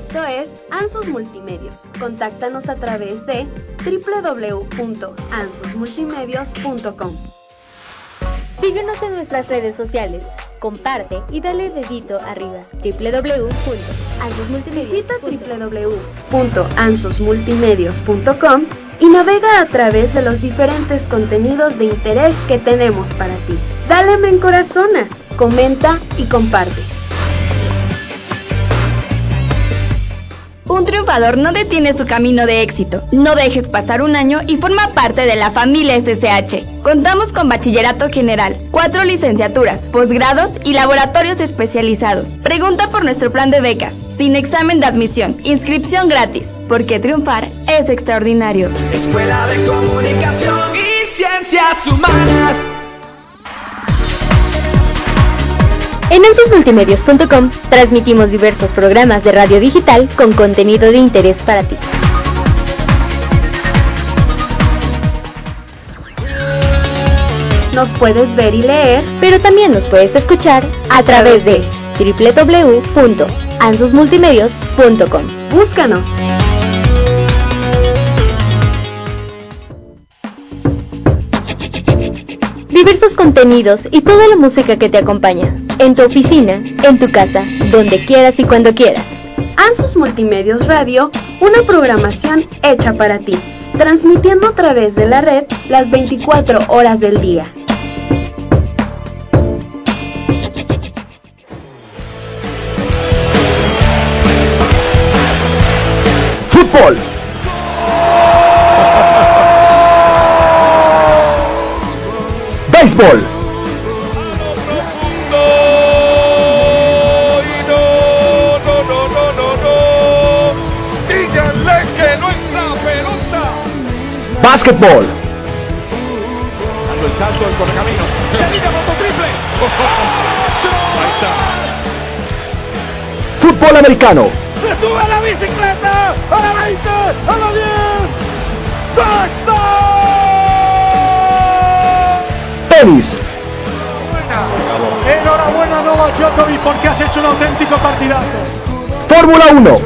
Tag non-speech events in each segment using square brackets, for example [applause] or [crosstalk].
Esto es Ansus Multimedios. Contáctanos a través de www.ansusmultimedios.com. Síguenos en nuestras redes sociales. Comparte y dale dedito arriba. www.ansusmultimedios.com y navega a través de los diferentes contenidos de interés que tenemos para ti. Dale me corazona, comenta y comparte. Un triunfador no detiene su camino de éxito. No dejes pasar un año y forma parte de la familia SSH. Contamos con bachillerato general, cuatro licenciaturas, posgrados y laboratorios especializados. Pregunta por nuestro plan de becas, sin examen de admisión, inscripción gratis, porque triunfar es extraordinario. Escuela de Comunicación y Ciencias Humanas. En ansusmultimedios.com transmitimos diversos programas de radio digital con contenido de interés para ti. Nos puedes ver y leer, pero también nos puedes escuchar a través de www.ansusmultimedios.com. Búscanos. Diversos contenidos y toda la música que te acompaña. En tu oficina, en tu casa, donde quieras y cuando quieras. Ansus Multimedios Radio, una programación hecha para ti, transmitiendo a través de la red las 24 horas del día. Fútbol. Béisbol. Básquetbol. El salto. Fútbol americano. ¡Se sube a la bicicleta! ¡A la 20! ¡A la 10! ¡Touchdown! Tenis. Enhorabuena Novak Djokovic porque has hecho un auténtico partidazo. Fórmula 1.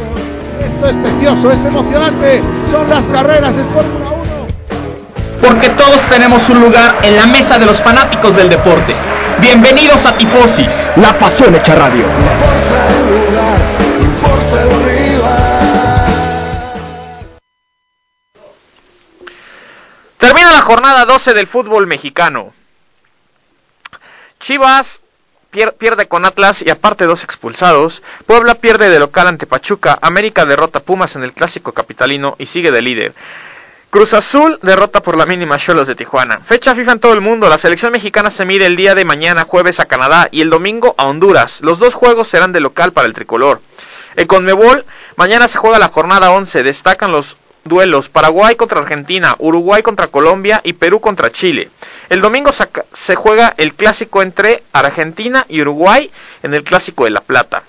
Esto es precioso, es emocionante. Son las carreras, es Fórmula 1. Porque todos tenemos un lugar en la mesa de los fanáticos del deporte. Bienvenidos a Tifosis. La pasión hecha radio. importa el lugar, importa el rival. Termina la jornada 12 del fútbol mexicano. Chivas pier- pierde con Atlas y aparte dos expulsados. Puebla pierde de local ante Pachuca. América derrota a Pumas en el clásico capitalino y sigue de líder. Cruz Azul derrota por la mínima Cholos de Tijuana. Fecha FIFA en todo el mundo. La selección mexicana se mide el día de mañana jueves a Canadá y el domingo a Honduras. Los dos juegos serán de local para el tricolor. En Conmebol, mañana se juega la jornada 11. Destacan los duelos Paraguay contra Argentina, Uruguay contra Colombia y Perú contra Chile. El domingo se juega el clásico entre Argentina y Uruguay en el clásico de La Plata.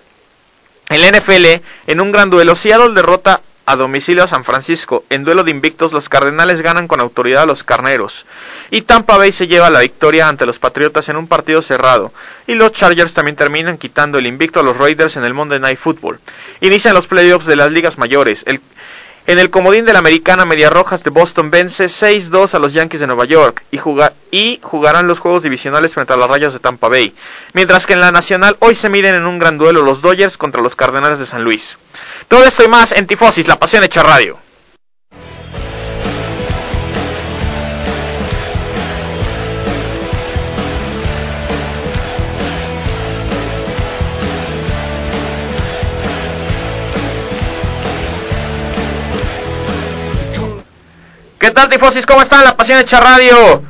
En la NFL, en un gran duelo, Seattle derrota a domicilio a San Francisco. En duelo de invictos, los Cardenales ganan con autoridad a los Carneros. Y Tampa Bay se lleva la victoria ante los Patriotas en un partido cerrado. Y los Chargers también terminan quitando el invicto a los Raiders en el Monday Night Football. Inician los playoffs de las ligas mayores. En el comodín de la americana Media Rojas de Boston vence 6-2 a los Yankees de Nueva York y, y jugarán los juegos divisionales frente a los Rayos de Tampa Bay. Mientras que en la nacional hoy se miden en un gran duelo los Dodgers contra los Cardenales de San Luis. Todo esto y más en Tifosis, la pasión hecha radio. Tal, Tifosis? ¿Cómo están? La Pasión Hecha Radio.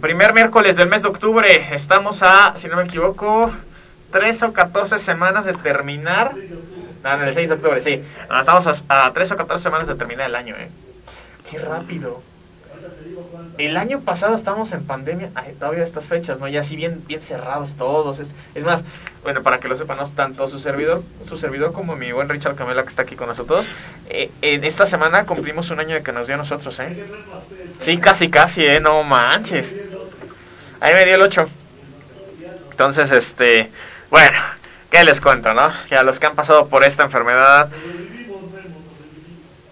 Primer miércoles del mes de octubre. Estamos a, si no me equivoco, 3 o 14 semanas de terminar. No, en el 6 de octubre, sí. No, estamos a, a 3 o 14 semanas de terminar el año, ¿eh? Qué rápido. El año pasado estábamos en pandemia, todavía estas fechas, ¿no? Ya así bien, bien cerrados todos. Es, es más, bueno, para que lo sepan, tanto su servidor, su servidor como mi buen Richard Camela que está aquí con nosotros, eh, en esta semana cumplimos un año de que nos dio a nosotros, ¿eh? Sí, casi, casi, ¿eh? No manches. Ahí me dio el 8. Entonces, este, bueno, ¿qué les cuento, no? Que a los que han pasado por esta enfermedad,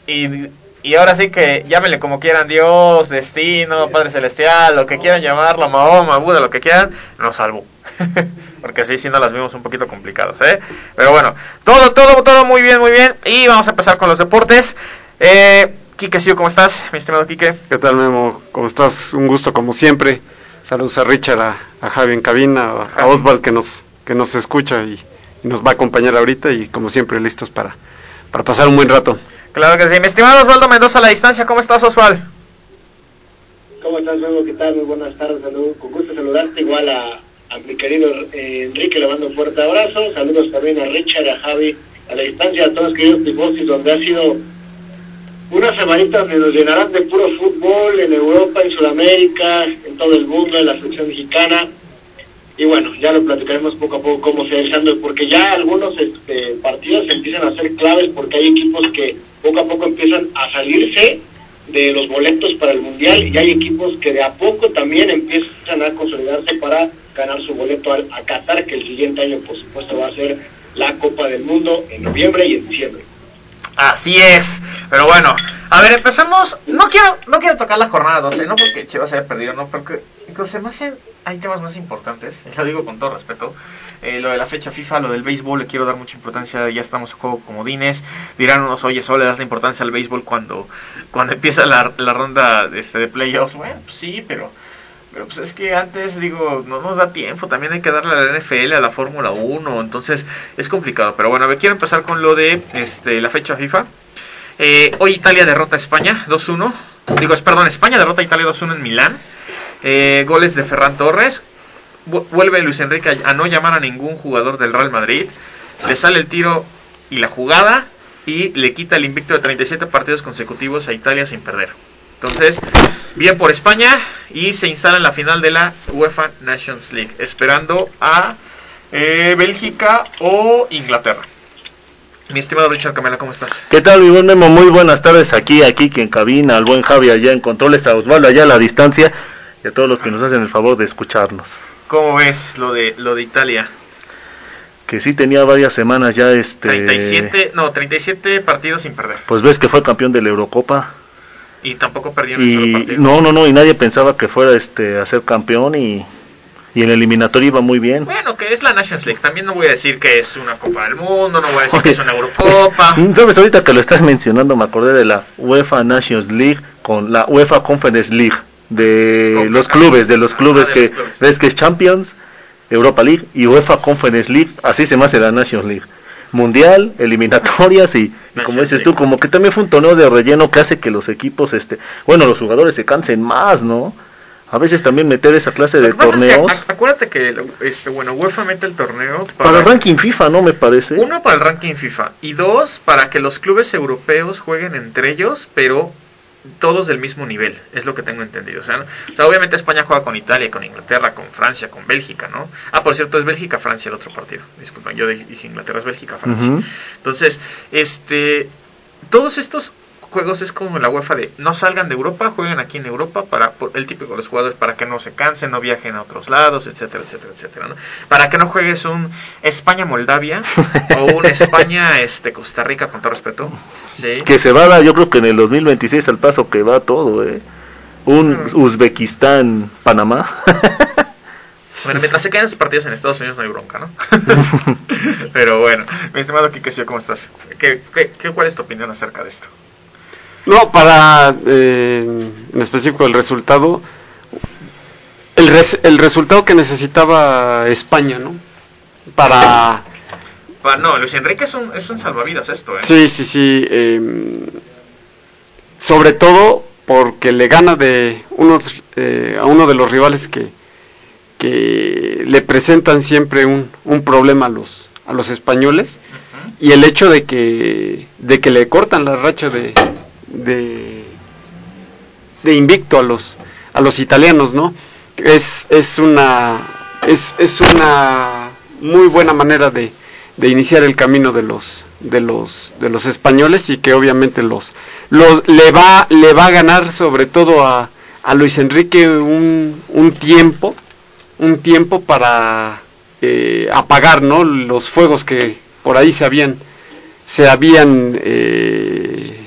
y, y ahora sí que llámenle como quieran, Dios, destino, Padre Celestial, lo que quieran llamarlo, Mahoma, Buda, lo que quieran, nos salvó. [laughs] Porque así sí no las vimos un poquito complicadas, ¿eh? Pero bueno, todo, todo, todo muy bien, muy bien. Y vamos a empezar con los deportes. Eh, Quique Sio, ¿cómo estás, mi estimado Quique? ¿Qué tal, Memo? ¿Cómo estás? Un gusto como siempre. Saludos a Richard, a, a Javi en cabina, a, a Oswald que nos, que nos escucha y, y, nos va a acompañar ahorita y como siempre listos para, para pasar un buen rato. Claro que sí. Mi estimado Osvaldo Mendoza a la distancia, ¿cómo estás, Oswald? ¿Cómo estás, Memo? ¿Qué tal? Muy buenas tardes. Salud. Con gusto saludarte igual a, a mi querido eh, Enrique, le mando un fuerte abrazo. Saludos también a Richard, a Javi, a la distancia, a todos queridos tifosis, donde ha sido unas semanitas que nos llenarán de puro fútbol en Europa, en Sudamérica, en todo el mundo, en la selección mexicana. Y bueno, ya lo platicaremos poco a poco cómo se va echando, porque ya algunos este, partidos empiezan a ser claves porque hay equipos que poco a poco empiezan a salirse de los boletos para el Mundial y hay equipos que de a poco también empiezan a consolidarse para ganar su boleto a, a Qatar, que el siguiente año por supuesto va a ser la Copa del Mundo en noviembre y en diciembre. Así es, pero bueno, a ver, empezamos. No quiero no quiero tocar la jornada 12, no porque Chivas haya perdido, no, porque se me hacen, hay temas más importantes, lo digo con todo respeto. Eh, lo de la fecha FIFA, lo del béisbol, le quiero dar mucha importancia, ya estamos en juego comodines. Dirán unos, oye, solo le das la importancia al béisbol cuando, cuando empieza la, la ronda este, de playoffs. Bueno, pues sí, pero pero pues es que antes, digo, no nos da tiempo, también hay que darle a la NFL, a la Fórmula 1, entonces es complicado. Pero bueno, a ver, quiero empezar con lo de este, la fecha FIFA. Eh, hoy Italia derrota a España 2-1. Digo, perdón, España derrota a Italia 2-1 en Milán. Eh, goles de Ferran Torres. Vuelve Luis Enrique a no llamar a ningún jugador del Real Madrid. Le sale el tiro y la jugada y le quita el invicto de 37 partidos consecutivos a Italia sin perder. Entonces, bien por España y se instala en la final de la UEFA Nations League, esperando a eh, Bélgica o Inglaterra. Mi estimado Richard Camela, ¿cómo estás? ¿Qué tal, mi buen Memo? Muy buenas tardes aquí, aquí que en cabina, al buen Javi allá en controles, a Osvaldo allá a la distancia y a todos los que nos hacen el favor de escucharnos. ¿Cómo ves lo de lo de Italia? Que sí tenía varias semanas ya este 37, no, 37 partidos sin perder. Pues ves que fue campeón de la Eurocopa. Y tampoco perdió el solo partido. No, no, no, y nadie pensaba que fuera este a ser campeón y, y en el eliminatorio iba muy bien. Bueno, que es la Nations League. También no voy a decir que es una Copa del Mundo, no voy a decir okay. que es una Eurocopa. [laughs] Sabes, ahorita que lo estás mencionando me acordé de la UEFA Nations League con la UEFA Conference League de los clubes, de los clubes ah, de que los clubes. ves que es Champions, Europa League y UEFA Conference League, así se me hace la Nations League mundial, [laughs] eliminatorias y, y como dices tú, como que también fue un torneo de relleno que hace que los equipos, este, bueno, los jugadores se cansen más, ¿no? A veces también meter esa clase de torneos. Es que, acuérdate que este, bueno, UEFA mete el torneo para, para, el ranking FIFA, ¿no? Me parece. Uno para el ranking FIFA y dos para que los clubes europeos jueguen entre ellos, pero todos del mismo nivel, es lo que tengo entendido. O sea, ¿no? o sea, obviamente España juega con Italia, con Inglaterra, con Francia, con Bélgica, ¿no? Ah, por cierto, es Bélgica-Francia el otro partido. Disculpen, yo dije Inglaterra, es Bélgica-Francia. Uh -huh. Entonces, este, todos estos juegos es como la UEFA de no salgan de Europa, jueguen aquí en Europa para por el típico de los jugadores para que no se cansen, no viajen a otros lados, etcétera, etcétera, etcétera, ¿no? Para que no juegues un España Moldavia [laughs] o un España este Costa Rica con todo respeto, ¿sí? Que se va a dar, yo creo que en el 2026 al paso que va todo, eh. Un. Uzbekistán Panamá. [laughs] Bueno, mientras se queden esos partidos en Estados Unidos no hay bronca, ¿no? [laughs] Pero bueno, mi estimado Kike, ¿cómo estás? ¿Qué, qué, qué, ¿Cuál es tu opinión acerca de esto? No, para eh, en específico el resultado, el, res, el resultado que necesitaba España, ¿no? Para... para no, Luis Enrique es un, es un salvavidas esto, ¿eh? Sí, sí, sí. Eh, sobre todo porque le gana de uno, eh, a uno de los rivales que, que le presentan siempre un, un problema a los, a los españoles uh -huh. y el hecho de que, de que le cortan la racha de, de, invicto a los a los italianos no es es una es, es una muy buena manera de, de iniciar el camino de los de los de los españoles y que obviamente los los le va le va a ganar sobre todo a, a Luis Enrique un, un tiempo un tiempo para eh, apagar no los fuegos que por ahí se habían se habían eh,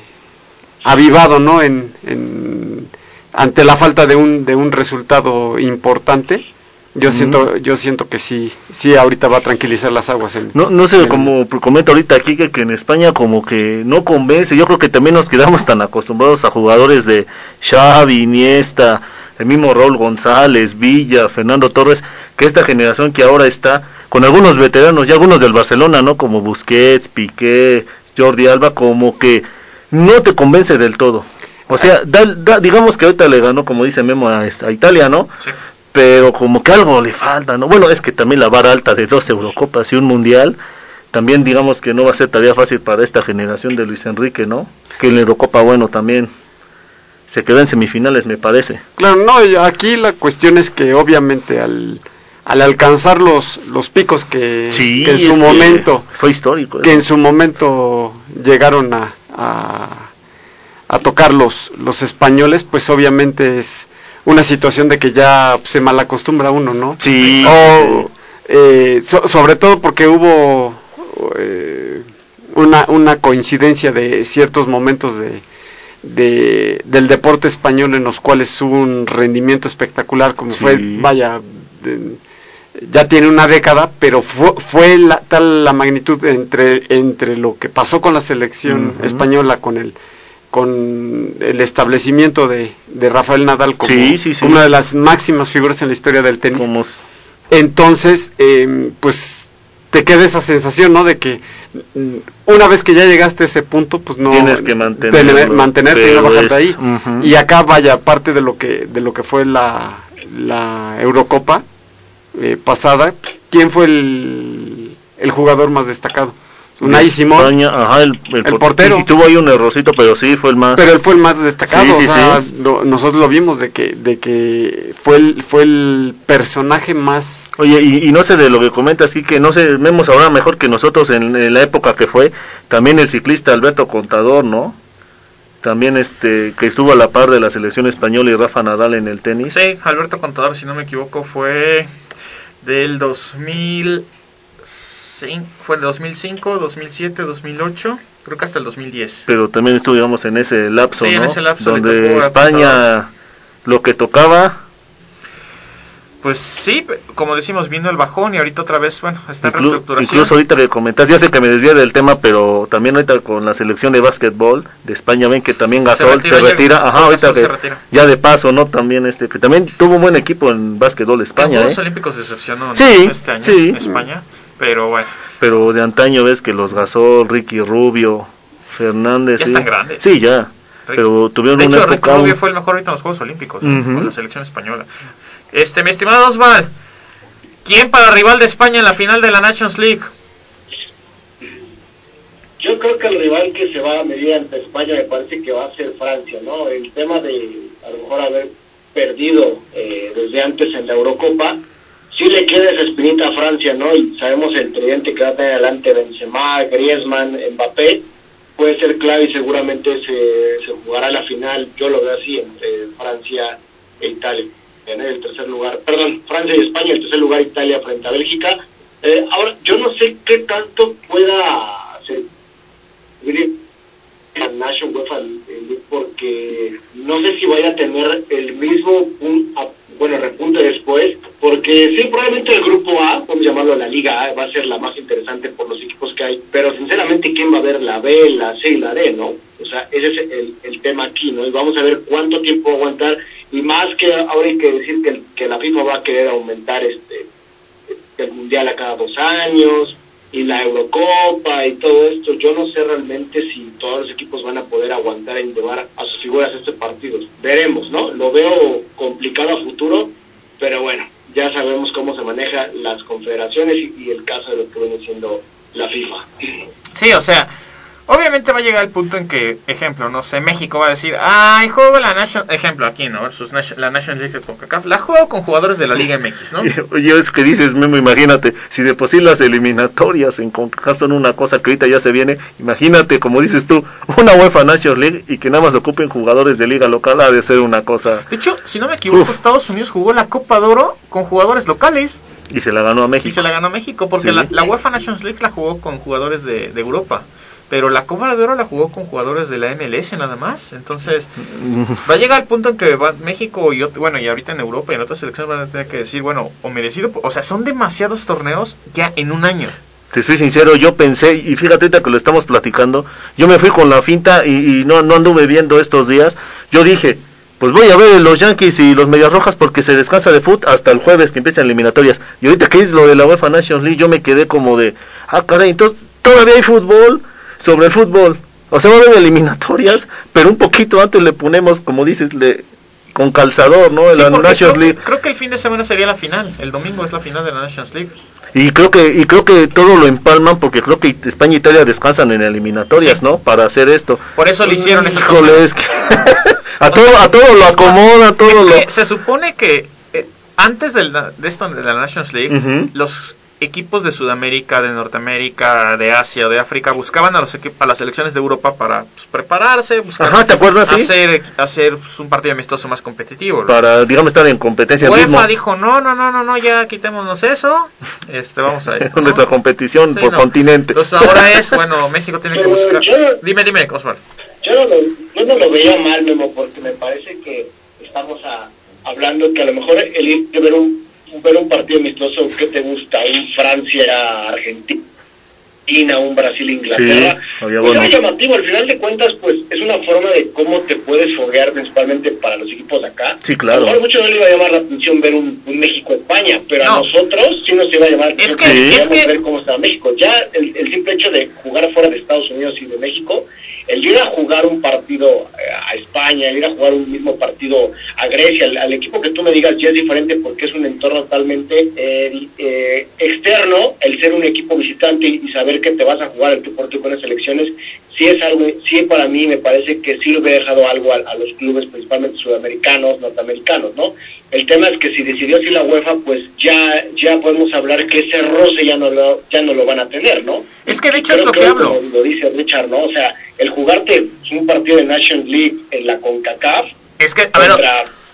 avivado, ¿no? En, en, ante la falta de un, de un resultado importante. Yo siento, yo siento que sí, sí ahorita va a tranquilizar las aguas en, No, no sé, en- como comenta ahorita aquí que, que en España como que no convence. Yo creo que también nos quedamos tan acostumbrados a jugadores de Xavi, Iniesta, el mismo Raúl González, Villa, Fernando Torres, que esta generación que ahora está con algunos veteranos, ya algunos del Barcelona, ¿no? Como Busquets, Piqué, Jordi Alba, como que no te convence del todo. O sea, da- da- digamos que ahorita le ganó, como dice Memo, a, a Italia, ¿no? Sí. pero como que algo le falta, ¿no? Bueno, es que también la vara alta de dos Eurocopas y un Mundial, también digamos que no va a ser tarea fácil para esta generación de Luis Enrique, ¿no? Que en la Eurocopa, bueno, también se quedó en semifinales, me parece. Claro, no, aquí la cuestión es que obviamente al, al alcanzar los, los picos que, Sí, que en su momento fue histórico. ¿eh? que en su momento llegaron a, a, a tocar los, los españoles, pues obviamente es una situación de que ya se malacostumbra uno, ¿no? Sí. O, eh, so- sobre todo porque hubo eh, una, una coincidencia de ciertos momentos de, de- del deporte español en los cuales hubo un rendimiento espectacular, como Sí. fue, vaya, de- ya tiene una década, pero fue, fue la, tal la magnitud entre, entre lo que pasó con la selección española, con el con el establecimiento de, de Rafael Nadal como, Sí, sí, sí. como una de las máximas figuras en la historia del tenis. Como Entonces, eh, pues te queda esa sensación, ¿no? De que mm, una vez que ya llegaste a ese punto, pues no Tienes que mantenerlo, tener- mantenerte y no bajarte ahí. Y acá vaya parte de lo que de lo que fue la, la Eurocopa eh, pasada. ¿Quién fue el, el jugador más destacado? Unai Simón. España, ajá, el, el el por- portero. Y tuvo ahí un errorcito, pero sí fue el más. Pero él fue el más destacado, Sí, sí, o sea, sí. lo- nosotros lo vimos de que de que fue el fue el personaje más Oye, y, y no sé de lo que comenta, así que no sé, vemos ahora mejor que nosotros en, en la época que fue, también el ciclista Alberto Contador, ¿no? También este, que estuvo a la par de la selección española y Rafa Nadal en el tenis. Sí, Alberto Contador, si no me equivoco, fue del 2000, fue del 2005, 2007, 2008, creo que hasta el 2010. Pero también estuvo, digamos, en ese lapso, Sí, en ¿no? ese lapso Donde España lo que tocaba, Pues sí, como decimos, vino el bajón y ahorita otra vez, bueno, está en inclu- reestructuración. incluso ahorita que comentas, ya sé que me desvía del tema, pero también ahorita con la selección de básquetbol de España, ven que también Gasol se retira retira, ya- ajá, ahorita se que retira. ya de paso, ¿no? También este, que también tuvo un buen equipo en básquetbol En España, Juegos ¿eh? Olímpicos decepcionó ¿no? Sí, este año sí. España, pero bueno, Pero de antaño ves que los Gasol, Ricky Rubio, Fernández. Ya sí. están grandes. Sí, ya. Pero tuvieron de una hecho, Ricky. Rubio fue el mejor ahorita en los Juegos Olímpicos, con la selección española. Este, mi estimado Osval, ¿quién para rival de España en la final de la Nations League? Yo creo que el rival que se va a medir ante España me parece que va a ser Francia, ¿no? El tema de a lo mejor haber perdido eh, desde antes en la Eurocopa, sí le queda esa espinita a Francia, ¿no? Y sabemos el tridente que va a tener adelante Benzema, Griezmann, Mbappé, puede ser clave y seguramente se, se jugará la final, yo lo veo así, entre Francia e Italia. En el tercer lugar, perdón, Francia y España, el tercer lugar Italia frente a Bélgica. Eh, ahora, yo no sé qué tanto pueda hacer National UEFA porque no sé si vaya a tener el mismo a- bueno repunte después porque sí probablemente el grupo A podemos llamarlo la Liga A va a ser la más interesante por los equipos que hay pero sinceramente quién va a ver la B la C y la D no o sea ese es el, el tema aquí no y vamos a ver cuánto tiempo va aguantar y más que ahora hay que decir que, que la FIFA va a querer aumentar este el mundial a cada dos años y la Eurocopa y todo esto, yo no sé realmente si todos los equipos van a poder aguantar en llevar a sus figuras a estos partidos. Veremos, ¿no? Lo veo complicado a futuro, pero bueno, ya sabemos cómo se manejan las confederaciones y, y el caso de lo que viene siendo la FIFA. Sí, o sea, obviamente va a llegar el punto en que, ejemplo, no sé, México va a decir, ay, juego la Nation, ejemplo, aquí, ¿no? Versus Nation- la National League de CONCACAF, la juego con jugadores de la Liga MX, ¿no? [laughs] Oye, es que dices, Memo, imagínate, si de por sí las eliminatorias en CONCACAF son una cosa que ahorita ya se viene, imagínate, como dices tú, una UEFA Nations League y que nada más ocupen jugadores de liga local, ha de ser una cosa... De hecho, si no me equivoco, Estados Unidos jugó la Copa de Oro con jugadores locales Y se la ganó a México. y se la ganó a México, porque Sí. la, la UEFA Nations League la jugó con jugadores de, de Europa. Pero la Copa de Oro la jugó con jugadores de la MLS nada más. Entonces, va a llegar el punto en que va México y bueno, y ahorita en Europa y en otras selecciones van a tener que decir, bueno, o merecido, o sea, son demasiados torneos ya en un año. Te soy sincero, yo pensé, y fíjate que lo estamos platicando, yo me fui con la finta y, no, anduve viendo estos días. Yo dije, pues voy a ver los Yankees y los Medias Rojas porque se descansa de fútbol hasta el jueves que empiezan eliminatorias. Y ahorita que es lo de la UEFA Nations League, yo me quedé como de, ah, caray, entonces todavía hay fútbol sobre el fútbol. O sea, va a haber eliminatorias, pero un poquito antes le ponemos, como dices, le, con calzador, ¿no? Sí, la Nations creo, League. Creo que el fin de semana sería la final. El domingo es la final de la Nations League. Y creo que y creo que todo lo empalman porque creo que España e Italia descansan en eliminatorias, sí. ¿no? Para hacer esto. Por eso lo hicieron esa es que [laughs] a todo a todo lo acomoda, todo es lo que se supone que eh, antes del, de esto de la Nations League, uh -huh. los equipos de Sudamérica, de Norteamérica, de Asia de África buscaban a los a las selecciones de Europa para pues, prepararse, buscar Ajá, ¿te acuerdas, hacer hacer pues, un partido amistoso más competitivo. ¿no? Para digamos estar en competencia UEFA mismo. dijo, "No, no, no, no, no, ya quitémonos eso. Este, vamos a esto." Con [laughs] nuestra competición Sí, por no. continente. Entonces ahora es, bueno, México tiene que buscar. yo- Dime, dime, Osvaldo. Yo no, lo, yo no lo veía mal, Memo, porque me parece que estamos a- hablando que a lo mejor el ir de ver un, ver un partido amistoso que te gusta, un Francia, Argentina, un Brasil, Inglaterra, Sí, pues buenos. llamativo. Al final de cuentas, pues es una forma de cómo te puedes foguear principalmente para los equipos de acá. Sí, A claro. lo mejor mucho no le iba a llamar la atención ver un, un México-España, pero No. a nosotros sí nos iba a llamar la Es atención que- porque es queríamos que- ver cómo está México. Ya el, el simple hecho de jugar fuera de Estados Unidos y de México, el ir a jugar un partido eh, a España, el ir a jugar un mismo partido a Grecia, al, equipo que tú me digas ya es diferente porque es un entorno totalmente eh, eh, externo, el ser un equipo visitante y, saber que te vas a jugar el tú por con las selecciones, sí es algo, sí para mí me parece que sí hubiera dejado algo a los clubes, principalmente sudamericanos, norteamericanos, ¿no? El tema es que si decidió así la UEFA, pues ya ya podemos hablar que ese roce ya no lo ya no lo van a tener, ¿no? Es que de hecho Creo es lo que que hablo. como lo dice Richard, ¿no? O sea, el jugarte un partido de Nations League en la CONCACAF Es que, a ver,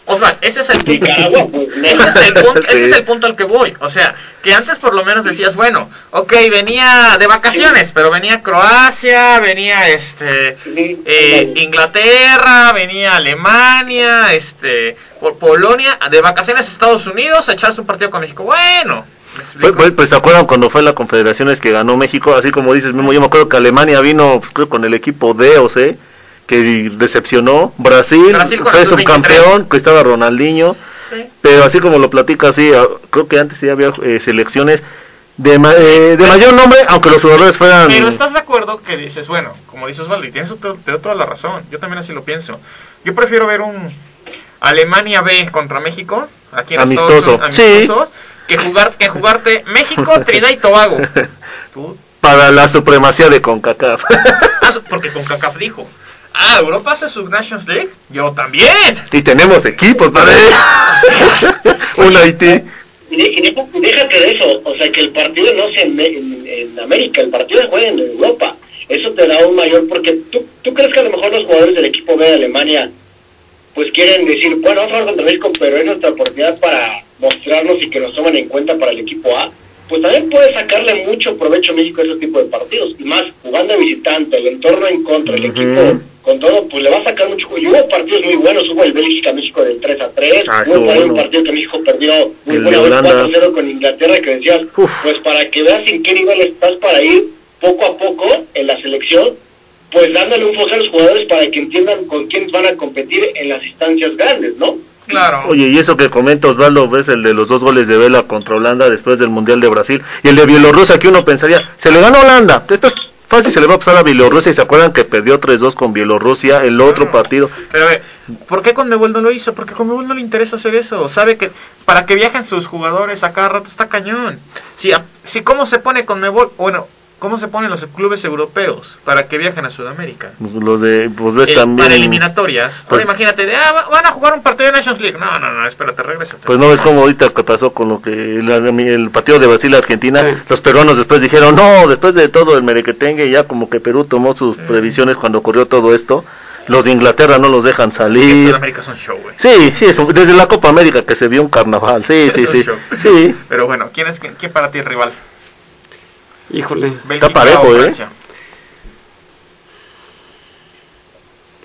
contra Osvaldo, ese es el punto. Pues. [laughs] Ese es, el punto, ese es el punto al que voy. O sea, que antes por lo menos decías, bueno, ok, venía de vacaciones, pero venía Croacia, venía este eh. Inglaterra, venía Alemania, este por Polonia, de vacaciones a Estados Unidos, a echarse un partido con México. Bueno. Pues, pues, pues, ¿te acuerdan cuando fue la Confederaciones que ganó México? Así como dices, mismo yo me acuerdo que Alemania vino pues, creo, con el equipo D o C, que decepcionó. Brasil, Brasil fue el sub-23. subcampeón, que estaba Ronaldinho. Sí. Pero así como lo platica así, ah, creo que antes sí había eh, selecciones de, ma- eh, de mayor nombre, aunque los jugadores fueran... Pero estás de acuerdo que dices, bueno, como dices Osvaldo, y tienes te toda la razón, yo también así lo pienso. Yo prefiero ver un Alemania B contra México, aquí en Amistoso. Estados Sí. que, jugar, que jugarte México, [laughs] Trinidad y Tobago. Tú- Para la supremacía de CONCACAF. ah, porque con CACAF dijo, ah, Europa hace su Nations League, yo también. y tenemos equipos para Un Haití. Y, de- y deja- y déjate de eso, o sea, que el partido no sea en, en- en América, el partido se juega en Europa. Eso te da un mayor, porque tú, tú crees que a lo mejor los jugadores del equipo B de Alemania, pues quieren decir, bueno, vamos a jugar contra México, pero es nuestra oportunidad para mostrarnos y que nos tomen en cuenta para el equipo A. Pues también puede sacarle mucho provecho a México a ese tipo de partidos. Y más, jugando de visitante, el entorno en contra, el equipo con todo, pues le va a sacar mucho. Y hubo partidos muy buenos, hubo el Bélgica-México del 3 a 3, Ah, hubo ahí un bueno. partido que México perdió muy buena vez Holanda. 4-0 con Inglaterra, que decías, Uf. pues para que veas en qué nivel estás para ir poco a poco en la selección, pues dándole un foco a los jugadores para que entiendan con quién van a competir en las instancias grandes, ¿no? Claro. Oye, y eso que comenta Osvaldo, ves el de los dos goles de Vela contra Holanda después del Mundial de Brasil, y el de Bielorrusia que uno pensaría, se le ganó a Holanda, después fácil se le va a pasar a Bielorrusia y se acuerdan que perdió 3-2 con Bielorrusia el otro partido. Pero a ver, ¿por qué Conmebol no lo hizo? Porque Conmebol no le interesa hacer eso. Sabe que para que viajen sus jugadores a cada rato está cañón. Si, a- si cómo se pone Conmebol, bueno, ¿cómo se ponen los clubes europeos para que viajen a Sudamérica? Los de, pues ves Eh, también... para eliminatorias. Pues- Ahora imagínate, de, ah, va- van a jugar un partido de Nations League. No, no, no, espérate, regresa. Pues no ves como ahorita que pasó con lo que el, el partido de Brasil-Argentina, los peruanos después dijeron, no, después de todo el merequetengue, ya como que Perú tomó sus previsiones cuando ocurrió todo esto, los de Inglaterra no los dejan salir. Sudamérica es un show, güey. Sí, sí, es un- desde la Copa América que se vio un carnaval, sí, Es sí, un sí, show. sí. Pero bueno, ¿quién es quién, quién para ti el rival? Híjole, Bélgica está parejo, ¿eh?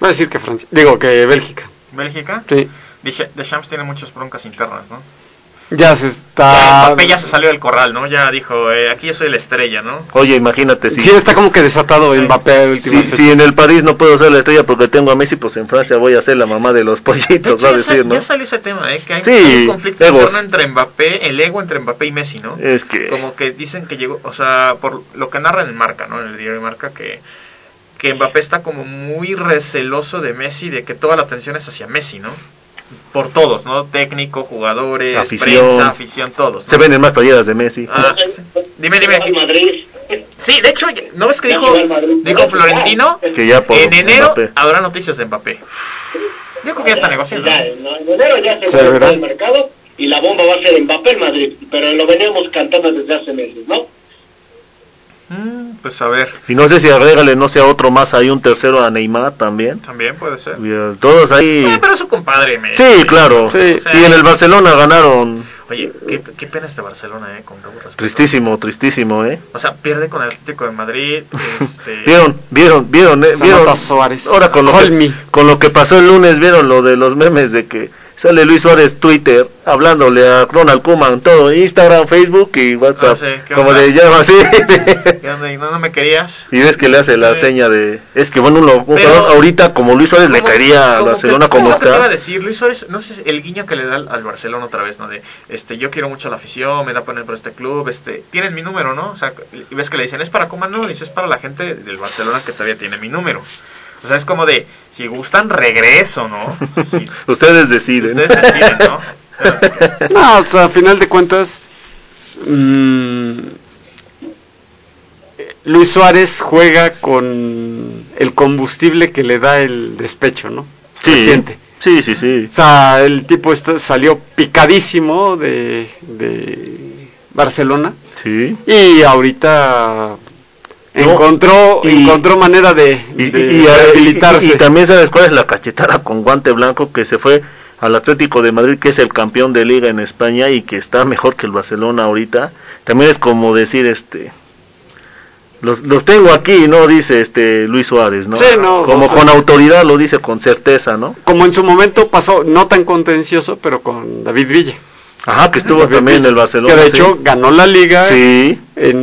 Voy a decir que Francia. Digo, que Bélgica. ¿Bélgica? Sí. Deschamps tiene muchas broncas internas, ¿no? Ya se Ya, está. Mbappé ya se salió del corral, ¿no? Ya dijo, eh, aquí yo soy la estrella, ¿no? Oye, imagínate si, Sí, está como que desatado Mbappé a si, últimas si en el París no puedo ser la estrella porque tengo a Messi, pues en Francia voy a ser la mamá de los De pollitos, hecho, va a ya, decir, ¿no? ya salió ese tema, ¿eh? Que hay, Sí, hay un conflicto egos. entre Mbappé, el ego entre Mbappé y Messi, ¿no? Es que Como que dicen que llegó, o sea, por lo que narran en Marca, ¿no? En el diario de Marca, que, que Mbappé está como muy receloso de Messi, de que toda la atención es hacia Messi, ¿no? Por todos, ¿no? Técnico, jugadores, Afición. prensa, afición, todos. ¿no? se venden más playeras de Messi. Ah, sí. Dime, dime. Madrid. Sí, de hecho, ¿no ves que dijo, dijo Florentino? Que ya por En enero Mbappé. habrá noticias de Mbappé. Yo creo que ya está negociando. Ya, ¿no? en en enero ya se Sí, va el mercado y la bomba va a ser Mbappé en Madrid, pero lo venimos cantando desde hace meses, ¿no? Mm, pues a ver, Y no sé si agrégale, no sea otro más, hay un tercero a Neymar también. también puede ser. Y, eh, Todos ahí. Ah, pero es su compadre, Messi. Sí, claro. Sí. Y en el Barcelona ganaron. Oye, qué, qué pena este Barcelona, eh, con todo respeto. Tristísimo, tristísimo, ¿eh? O sea, pierde con el Atlético de Madrid. Este, [laughs] Vieron, vieron, vieron, eh, vieron. Suárez. Ahora con lo, que, con lo que pasó el lunes, vieron lo de los memes de que sale Luis Suárez Twitter hablándole a Ronald Koeman, todo Instagram, Facebook y WhatsApp. Ah, sí, ¿qué como le llama así. [laughs] ¿qué onda? ¿Y no, no me querías? y ves que le hace la Sí. seña de. Es que bueno, uno, un Pero- jugador ahorita como Luis Suárez le caería a Barcelona como es lo que te iba a está. decir, Luis Suárez, no sé, el guiño que le da al, Barcelona otra vez, ¿no? De, este, yo quiero mucho a la afición, me da poner por este club, este, tienes mi número, ¿no? O sea, y ves que le dicen, es para Coman, no, dice, es para la gente del Barcelona que todavía tiene mi número. O sea, es como de, si gustan, regreso, ¿no? [laughs] Si, Ustedes deciden. ustedes deciden, ¿no? [laughs] No, o sea, a final de cuentas, mm, Luis Suárez juega con el combustible que le da el despecho, ¿no? Se sí, siente. sí, sí, sí. O sea, el tipo está- salió picadísimo de, de Barcelona Sí. y ahorita No, encontró y- encontró manera de, Y, de y- rehabilitarse. y- también sabes cuál es la cachetada con guante blanco que se fue al Atlético de Madrid que es el campeón de liga en España y que está mejor que el Barcelona ahorita también es como decir este los, los tengo aquí no dice este Luis Suárez no Sí, no, como o sea- con autoridad lo dice con certeza no Como en su momento pasó, no tan contencioso, pero con David Villa. ajá que estuvo David también en el Barcelona Que de sí. hecho ganó la liga sí en,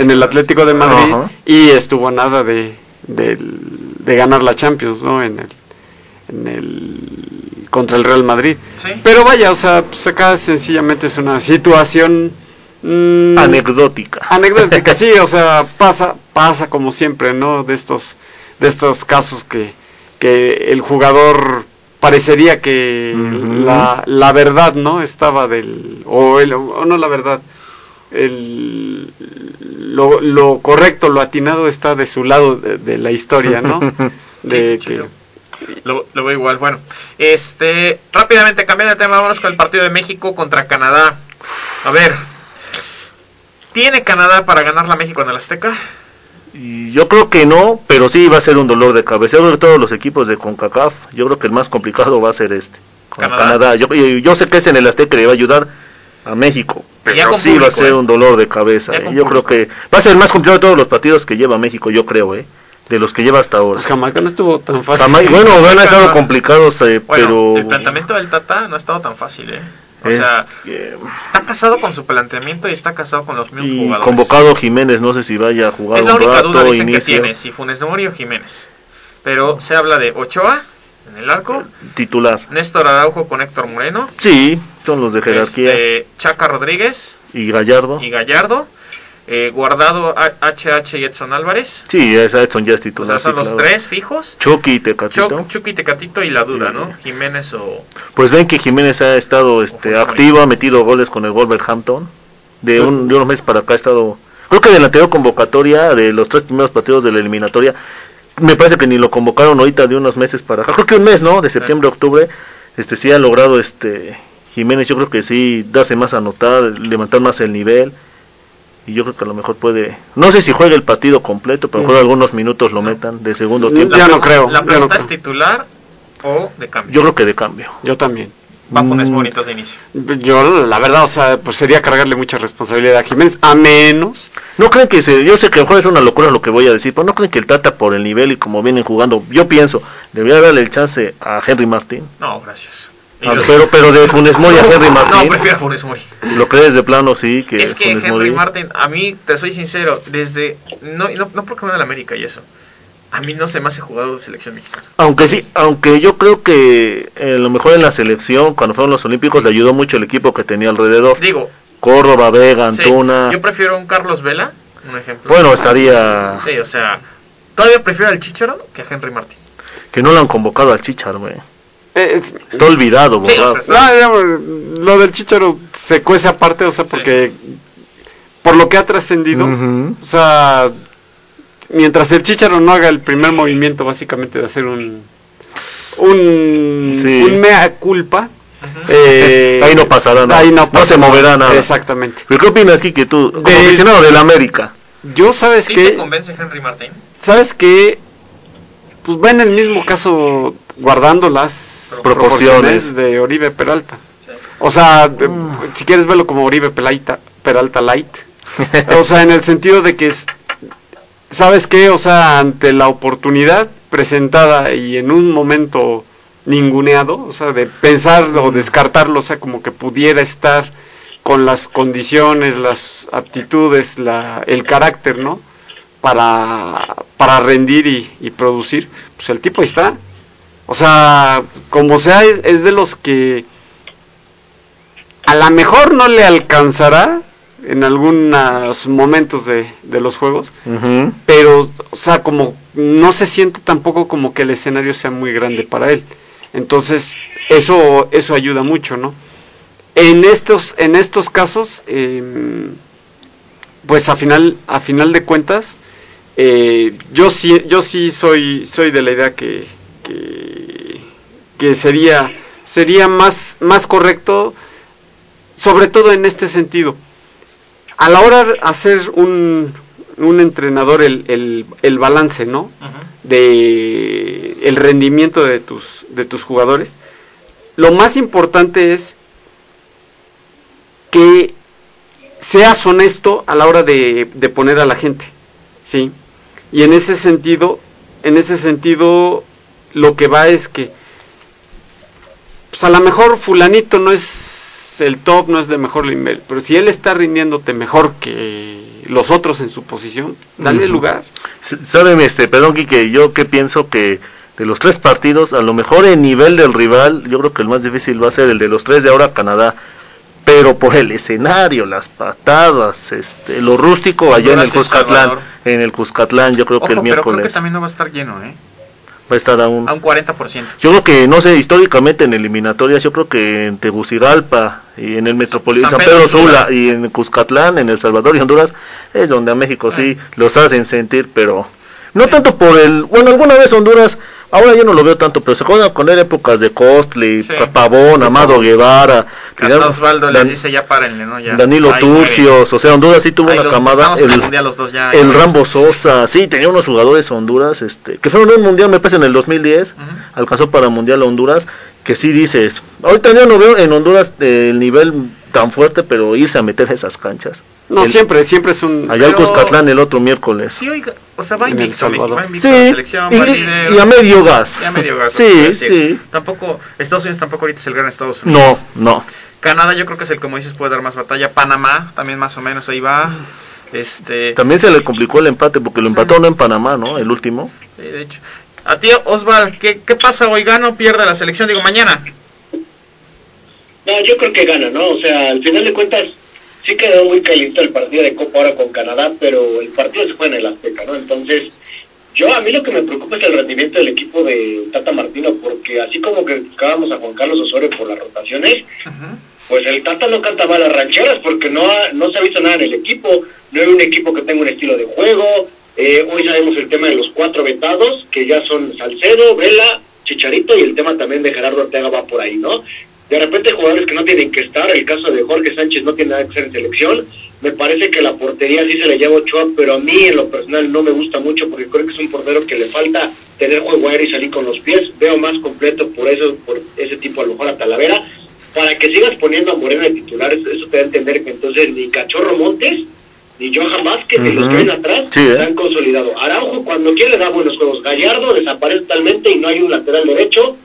en el Atlético de Madrid y estuvo nada de, del- de ganar la Champions, ¿no? En el, en el contra el Real Madrid. Sí. Pero vaya, o sea, pues acá sencillamente es una situación mm, anecdótica anecdótica, [laughs] sí, o sea, pasa pasa como siempre, ¿no? De estos de estos casos que que el jugador parecería que la, la verdad, ¿no? Estaba del o, el, o no la verdad, el lo, lo correcto, lo atinado está de su lado de, de la historia, ¿no? [laughs] De Sí, que. Lo, lo veo igual. Bueno, este, rápidamente cambiando de tema, vámonos con el partido de México contra Canadá. A ver, ¿tiene Canadá para ganar la México en el Azteca? Y yo creo que no, pero sí va a ser un dolor de cabeza. Que todos los equipos de CONCACAF, yo creo que el más complicado va a ser este, con Canadá. Canadá. Yo, y yo sé que es en el Azteca le va a ayudar a México, pero sí va a ser ¿eh? un dolor de cabeza. Eh. Yo creo que va a ser el más complicado de todos los partidos que lleva México, yo creo, eh, de los que lleva hasta ahora. pues Jamaica no estuvo tan fácil. Jamaica- bueno, Jamaica han estado no. complicados, eh, Bueno, pero el planteamiento del Tata no ha estado tan fácil, ¿eh? O es sea, está casado con su planteamiento y está casado con los mismos y jugadores. convocado Jiménez, no sé si vaya a jugar es la un única rato, duda, dicen que inicio, tiene, si Funes Mori o Jiménez. Pero se habla de Ochoa en el arco, titular. Néstor Araujo con Héctor Moreno, Sí, los de jerarquía este, Chaca Rodríguez y Gallardo. y Gallardo, eh, Guardado, HH y Edson Álvarez. Sí, Edson ya es O titular. sea, son los claro. tres fijos. Chucky y Tecatito. Chuck, Chucky Tecatito y la duda, Sí. ¿no? Jiménez o... Pues ven que Jiménez ha estado este, activo, ha metido goles con el Wolverhampton. De, un, de unos meses para acá ha estado. Creo que de la anterior convocatoria, de los tres primeros partidos de la eliminatoria, me parece que ni lo convocaron ahorita de unos meses para acá. Creo que un mes, ¿no? De septiembre a octubre. Este sí ha logrado este Jiménez, yo creo que sí, darse más a notar, levantar más el nivel. Y yo creo que a lo mejor puede. No sé si juega el partido completo, pero a lo mejor algunos minutos lo metan de segundo No, tiempo. Ya no creo, La pregunta no es titular o de cambio. Yo creo que de cambio. Yo también. va Funes Mm. Entonces de inicio. Yo, la verdad, o sea, pues sería cargarle mucha responsabilidad a Jiménez, a menos. ¿No creen que se, yo sé que a lo mejor es una locura lo que voy a decir, pero no creen que el Tata por el nivel y como vienen jugando, yo pienso, debería darle el chance a Henry Martín? No, gracias. Ah, pero, pero de Funes Mori a Henry No, Martín. prefiero a Funes Mori. ¿Lo crees de plano? Sí, que Es que Funes Henry Mori. Martin, a mí, te soy sincero, desde. No, no, no porque me la América y eso. A mí no se me hace jugador de selección mexicana. Aunque sí, aunque yo creo que eh, lo mejor en la selección, cuando fueron los Olímpicos, le ayudó mucho el equipo que tenía alrededor. Digo, Córdoba, Vega, sí, Antuna. yo prefiero un Carlos Vela, un ejemplo. Bueno, estaría. Sí, o sea, todavía prefiero al Chicharo que a Henry Martin. Que no lo han convocado al Chichar, güey. Eh, es- Está olvidado, Sí, borrado. o sea, No, digamos, lo del Chicharo se cuece aparte, o sea, porque por lo que ha trascendido, o sea, mientras el Chicharo no haga el primer movimiento, básicamente de hacer un un, Sí. un mea culpa, eh, ahí no pasará nada. ahí no, No se moverá nada. Exactamente. ¿Pero qué opinas, Kike, tú, como De- aficionado del América? Yo sabes ¿Sí que te convence Henry Martin? sabes que pues va en el mismo caso guardando las Proporciones. proporciones de Oribe Peralta. O sea, si quieres verlo como Oribe Peralta, Peralta Light. o sea, en el sentido de que es, ¿sabes qué? O sea, ante la oportunidad presentada y en un momento ninguneado, o sea, de pensar o descartarlo, o sea, como que pudiera estar con las condiciones, las aptitudes, la, el carácter, ¿no? Para, para rendir y, y producir, pues el tipo ahí está. O sea, como sea, es, es de los que a lo mejor no le alcanzará en algunos momentos de, de los juegos, pero, o sea, como no se siente tampoco como que el escenario sea muy grande para él. Entonces, eso, eso ayuda mucho, ¿no? En estos, en estos casos, em, pues a final, a final de cuentas, eh, yo sí, yo sí soy, soy de la idea que, que, que sería, sería más, más correcto, sobre todo en este sentido. A la hora de hacer un, un entrenador el, el, el balance, ¿no? De el rendimiento de tus, de tus jugadores, lo más importante es que seas honesto a la hora de, de poner a la gente, ¿sí? Y en ese sentido, en ese sentido, lo que va es que, pues a lo mejor fulanito no es el top, no es de mejor nivel, pero si él está rindiéndote mejor que los otros en su posición, dale Ujú. lugar. Saben, este, perdón, Kike, yo que pienso que de los tres partidos, a lo mejor el nivel del rival, yo creo que el más difícil va a ser el de los tres de ahora Canadá, pero por el escenario, las patadas, este, lo rústico allá en el Cuscatlán, en el Cuscatlán, yo creo que Ojo, el pero creo que miércoles también no va a estar lleno, ¿eh? va a estar aún. A un 40%. Yo creo que, no sé, históricamente en eliminatorias, yo creo que en Tegucigalpa y en el Metropolitano, San San Pedro Pedro Sula. Sula y en Cuscatlán, en El Salvador y Honduras, es donde a México sí, los hacen sentir, pero no tanto por el, bueno, alguna vez Honduras, ahora yo no lo veo tanto, pero se acuerdan con él épocas de Costly, Sí. Pavón, Amado Guevara, Osvaldo les dice ya párenle, ¿no? Ya. Danilo. Turcios, o sea, Honduras sí tuvo Ahí una camada, el los dos ya. el. Rambo Sosa, sí, tenía unos jugadores Honduras, este, que fueron un mundial, me parece en el 2010, Ujú. alcanzó para mundial a Honduras, que sí dices, ahorita yo no veo en Honduras eh, el nivel tan fuerte, pero irse a meter a esas canchas. No, El- siempre, siempre es un... Allá al Pero- Cuscatlán el otro miércoles. Sí, oiga, o sea, va En El invicto, va invicto Sí, a la selección, va y, líder. y a medio gas. Ya medio gasto. Sí, sí. Tampoco, Estados Unidos tampoco ahorita es el gran Estados Unidos. No, no. Canadá yo creo que es el, como dices, puede dar más batalla. Panamá también más o menos ahí va. Este, También se le complicó el empate porque lo empató no en Panamá, ¿no? El último. sí, de hecho. A ti, Osval, ¿qué, ¿qué pasa hoy? ¿Gana o pierde la selección? Digo, mañana. No, yo creo que gana, ¿no? O sea, al final de cuentas, sí quedó muy caliente el partido de Copa ahora con Canadá, pero el partido se fue en el Azteca, ¿no? Entonces, yo a mí lo que me preocupa es el rendimiento del equipo de Tata Martino, porque así como que criticábamos a Juan Carlos Osorio por las rotaciones, pues el Tata no canta mal las rancheras porque no, ha- no se ha visto nada en el equipo, no hay un equipo que tenga un estilo de juego. Eh, hoy sabemos el tema de los cuatro vetados, que ya son Salcedo, Vela, Chicharito y el tema también de Gerardo Ortega va por ahí, ¿no? De repente jugadores que no tienen que estar, el caso de Jorge Sánchez no tiene nada que hacer en selección. Me parece que la portería sí se le lleva Ochoa, pero a mí en lo personal no me gusta mucho porque creo que es un portero que le falta tener juego aéreo y salir con los pies. Veo más completo por eso, por ese tipo a lo mejor a Talavera. para que sigas poniendo a Moreno de titular, eso, te da a entender que entonces ni Cachorro Montes ni Johan Vázquez ni los que ven atrás Sí, ¿eh? se han consolidado. Araujo cuando quiere da buenos juegos. Gallardo desaparece totalmente y no hay un lateral derecho.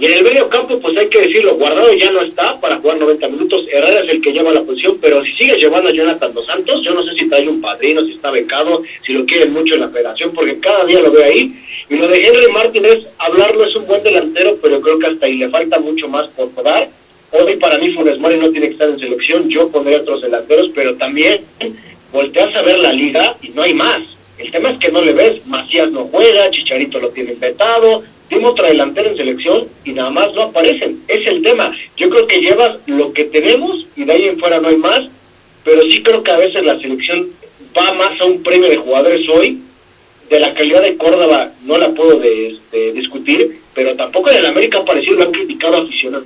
Y en el medio campo, pues hay que decirlo, Guardado ya no está para jugar 90 minutos. Herrera es el que lleva la posición, pero si sigue llevando a Jonathan Dos Santos, yo no sé si trae un padrino, si está becado, si lo quieren mucho en la federación, porque cada día lo veo ahí. Y lo de Henry Martínez, hablarlo es un buen delantero, pero creo que hasta ahí le falta mucho más por dar. Hoy para mí Funes Mori no tiene que estar en selección, yo pondría otros delanteros, pero también volteas a ver la liga y no hay más. El tema es que no le ves, Macías no juega, Chicharito lo tiene vetado, tiene otra delantera en selección y nada más no aparecen. Es el tema. Yo creo que llevas lo que tenemos y de ahí en fuera no hay más, pero sí creo que a veces la selección va más a un premio de jugadores hoy. De la calidad de Córdoba no la puedo de- este, discutir, pero tampoco en el América ha aparecido, lo han criticado aficionados.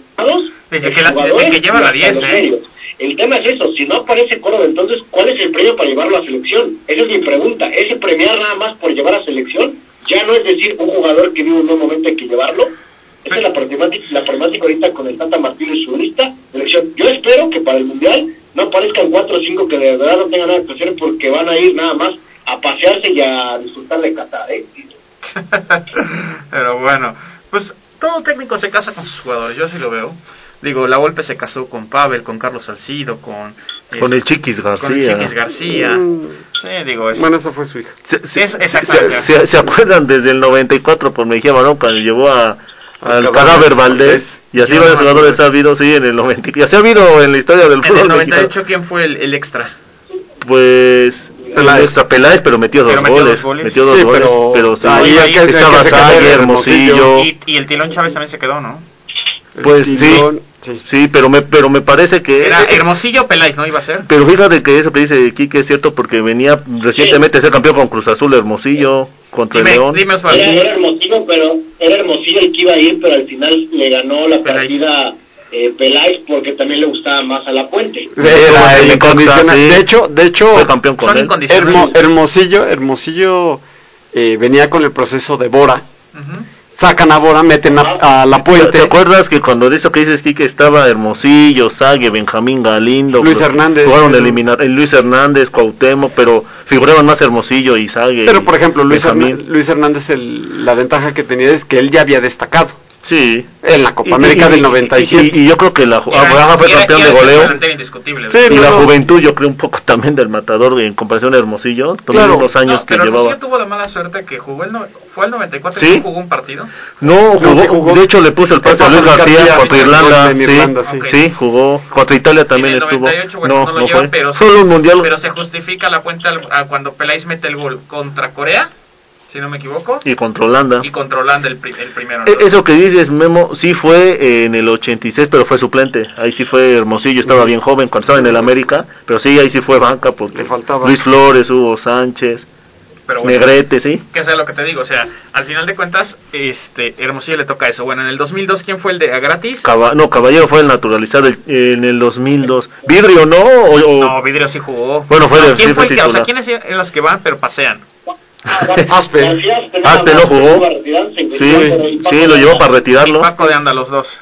Desde que la- desde que lleva la hasta 10, los ¿eh? El tema es eso, si no aparece Córdoba, entonces, ¿cuál es el premio para llevarlo a selección? Esa es mi pregunta. ¿Ese premiar nada más por llevar a selección? Ya no es decir un jugador que vive un buen momento hay que llevarlo. Esa es la problemática, la problemática ahorita con el Tata Martínez y su lista de elección. Yo espero que para el Mundial no aparezcan cuatro o cinco que de verdad no tengan nada que hacer porque van a ir nada más a pasearse y a disfrutar de Qatar, ¿eh? [laughs] Pero bueno, pues todo técnico se casa con sus jugadores, yo así lo veo. Digo, la Volpe se casó con Pavel, con Carlos Salcido, con... Con es- el Chiquis García. Con el Chiquis García. Mm. Sí, digo, es... Bueno, esa fue su hija. Se, se- Es- se- se- se acuerdan desde el 94 por Mejía Barón cuando llevó a, al Cadáver Valdés y así varios jugadores ha habido, sí, en el 90 y así ha habido en la historia del En fútbol el mexicano. 98, ¿quién fue el, el extra? Pues Peláez. extra Peláez, pero metió dos Pero metió goles, dos goles. metió dos Sí, goles, pero pero, sí, ahí el el estaba Sague, Hermosillo, Y, y el Tilón Chávez también se quedó, ¿no? Pues sí, sí. sí, pero me pero me parece que Era Hermosillo Peláez, ¿no iba a ser? pero fíjate que eso que dice Quique es cierto porque venía recientemente a ser campeón con Cruz Azul Hermosillo contra el León. dime Osvaldo. Era, era Hermosillo, pero era Hermosillo el que iba a ir, pero al final le ganó la Peláez. partida eh, Peláez porque también le gustaba más a la Puente. Era el incondicional. sí. De hecho, de hecho, Fue campeón con Son él. Hermo- Hermosillo, Hermosillo eh, venía con el proceso de Bora. Ujú. Sacan a Bora, meten a, a la ¿Te Puente. acuerdas que cuando dice que dices Quique estaba Hermosillo, Sague, Benjamín Galindo, Luis Hernández, jugaron eliminar eh, Luis Hernández, Cuauhtémoc, pero figuraban más Hermosillo y Sague. Pero por ejemplo, Luis, Benjamín. Herná- Luis Hernández, el- la ventaja que tenía es que él ya había destacado Sí. en la Copa Y- América y- del y- 97. Y, y yo creo que la Abraham fue campeón era de goleo. Sí, Y no, la no. juventud, yo creo un poco también del matador en comparación a Hermosillo, todos Claro. los años No, que pero llevaba. Tuvo la mala suerte que jugó el no- fue el 94 y ¿Sí? no jugó un partido. No, jugó, sí jugó. de hecho le puso el pase a Luis García, García contra Irlanda, en sí, Irlanda, sí. jugó, contra Italia también en el estuvo. 98, bueno, no, no, lo no lleva, fue. pero, Solo un mundial. pero se justifica la puente al- a cuando Peláez mete el gol contra Corea, si no me equivoco, y contra Holanda. y contra Holanda el, pri- el primero. E- entonces. Eso que dices, Memo, sí fue en el 86, pero fue suplente. Ahí sí fue Hermosillo, estaba bien joven cuando estaba en el América, pero sí, ahí sí fue banca porque Le faltaba. Luis Flores, Hugo Sánchez, pero bueno, Negrete, sí. que sea lo que te digo, o sea, al final de cuentas, este Hermosillo le toca eso. Bueno, en el 2002, ¿quién fue el de a gratis? Caba- no, Caballero fue el naturalizado el- en el 2002. Vidrio, ¿no? O- o- No, Vidrio sí jugó. Bueno, fue No, de- ¿Quién sí fue fue el que, o sea, quiénes eran los que van pero pasean? [laughs] Aspe. Aspe no jugó. y Sí, y sí, lo de llevó Anda. para Y retirarlo. Paco de Anda, los dos.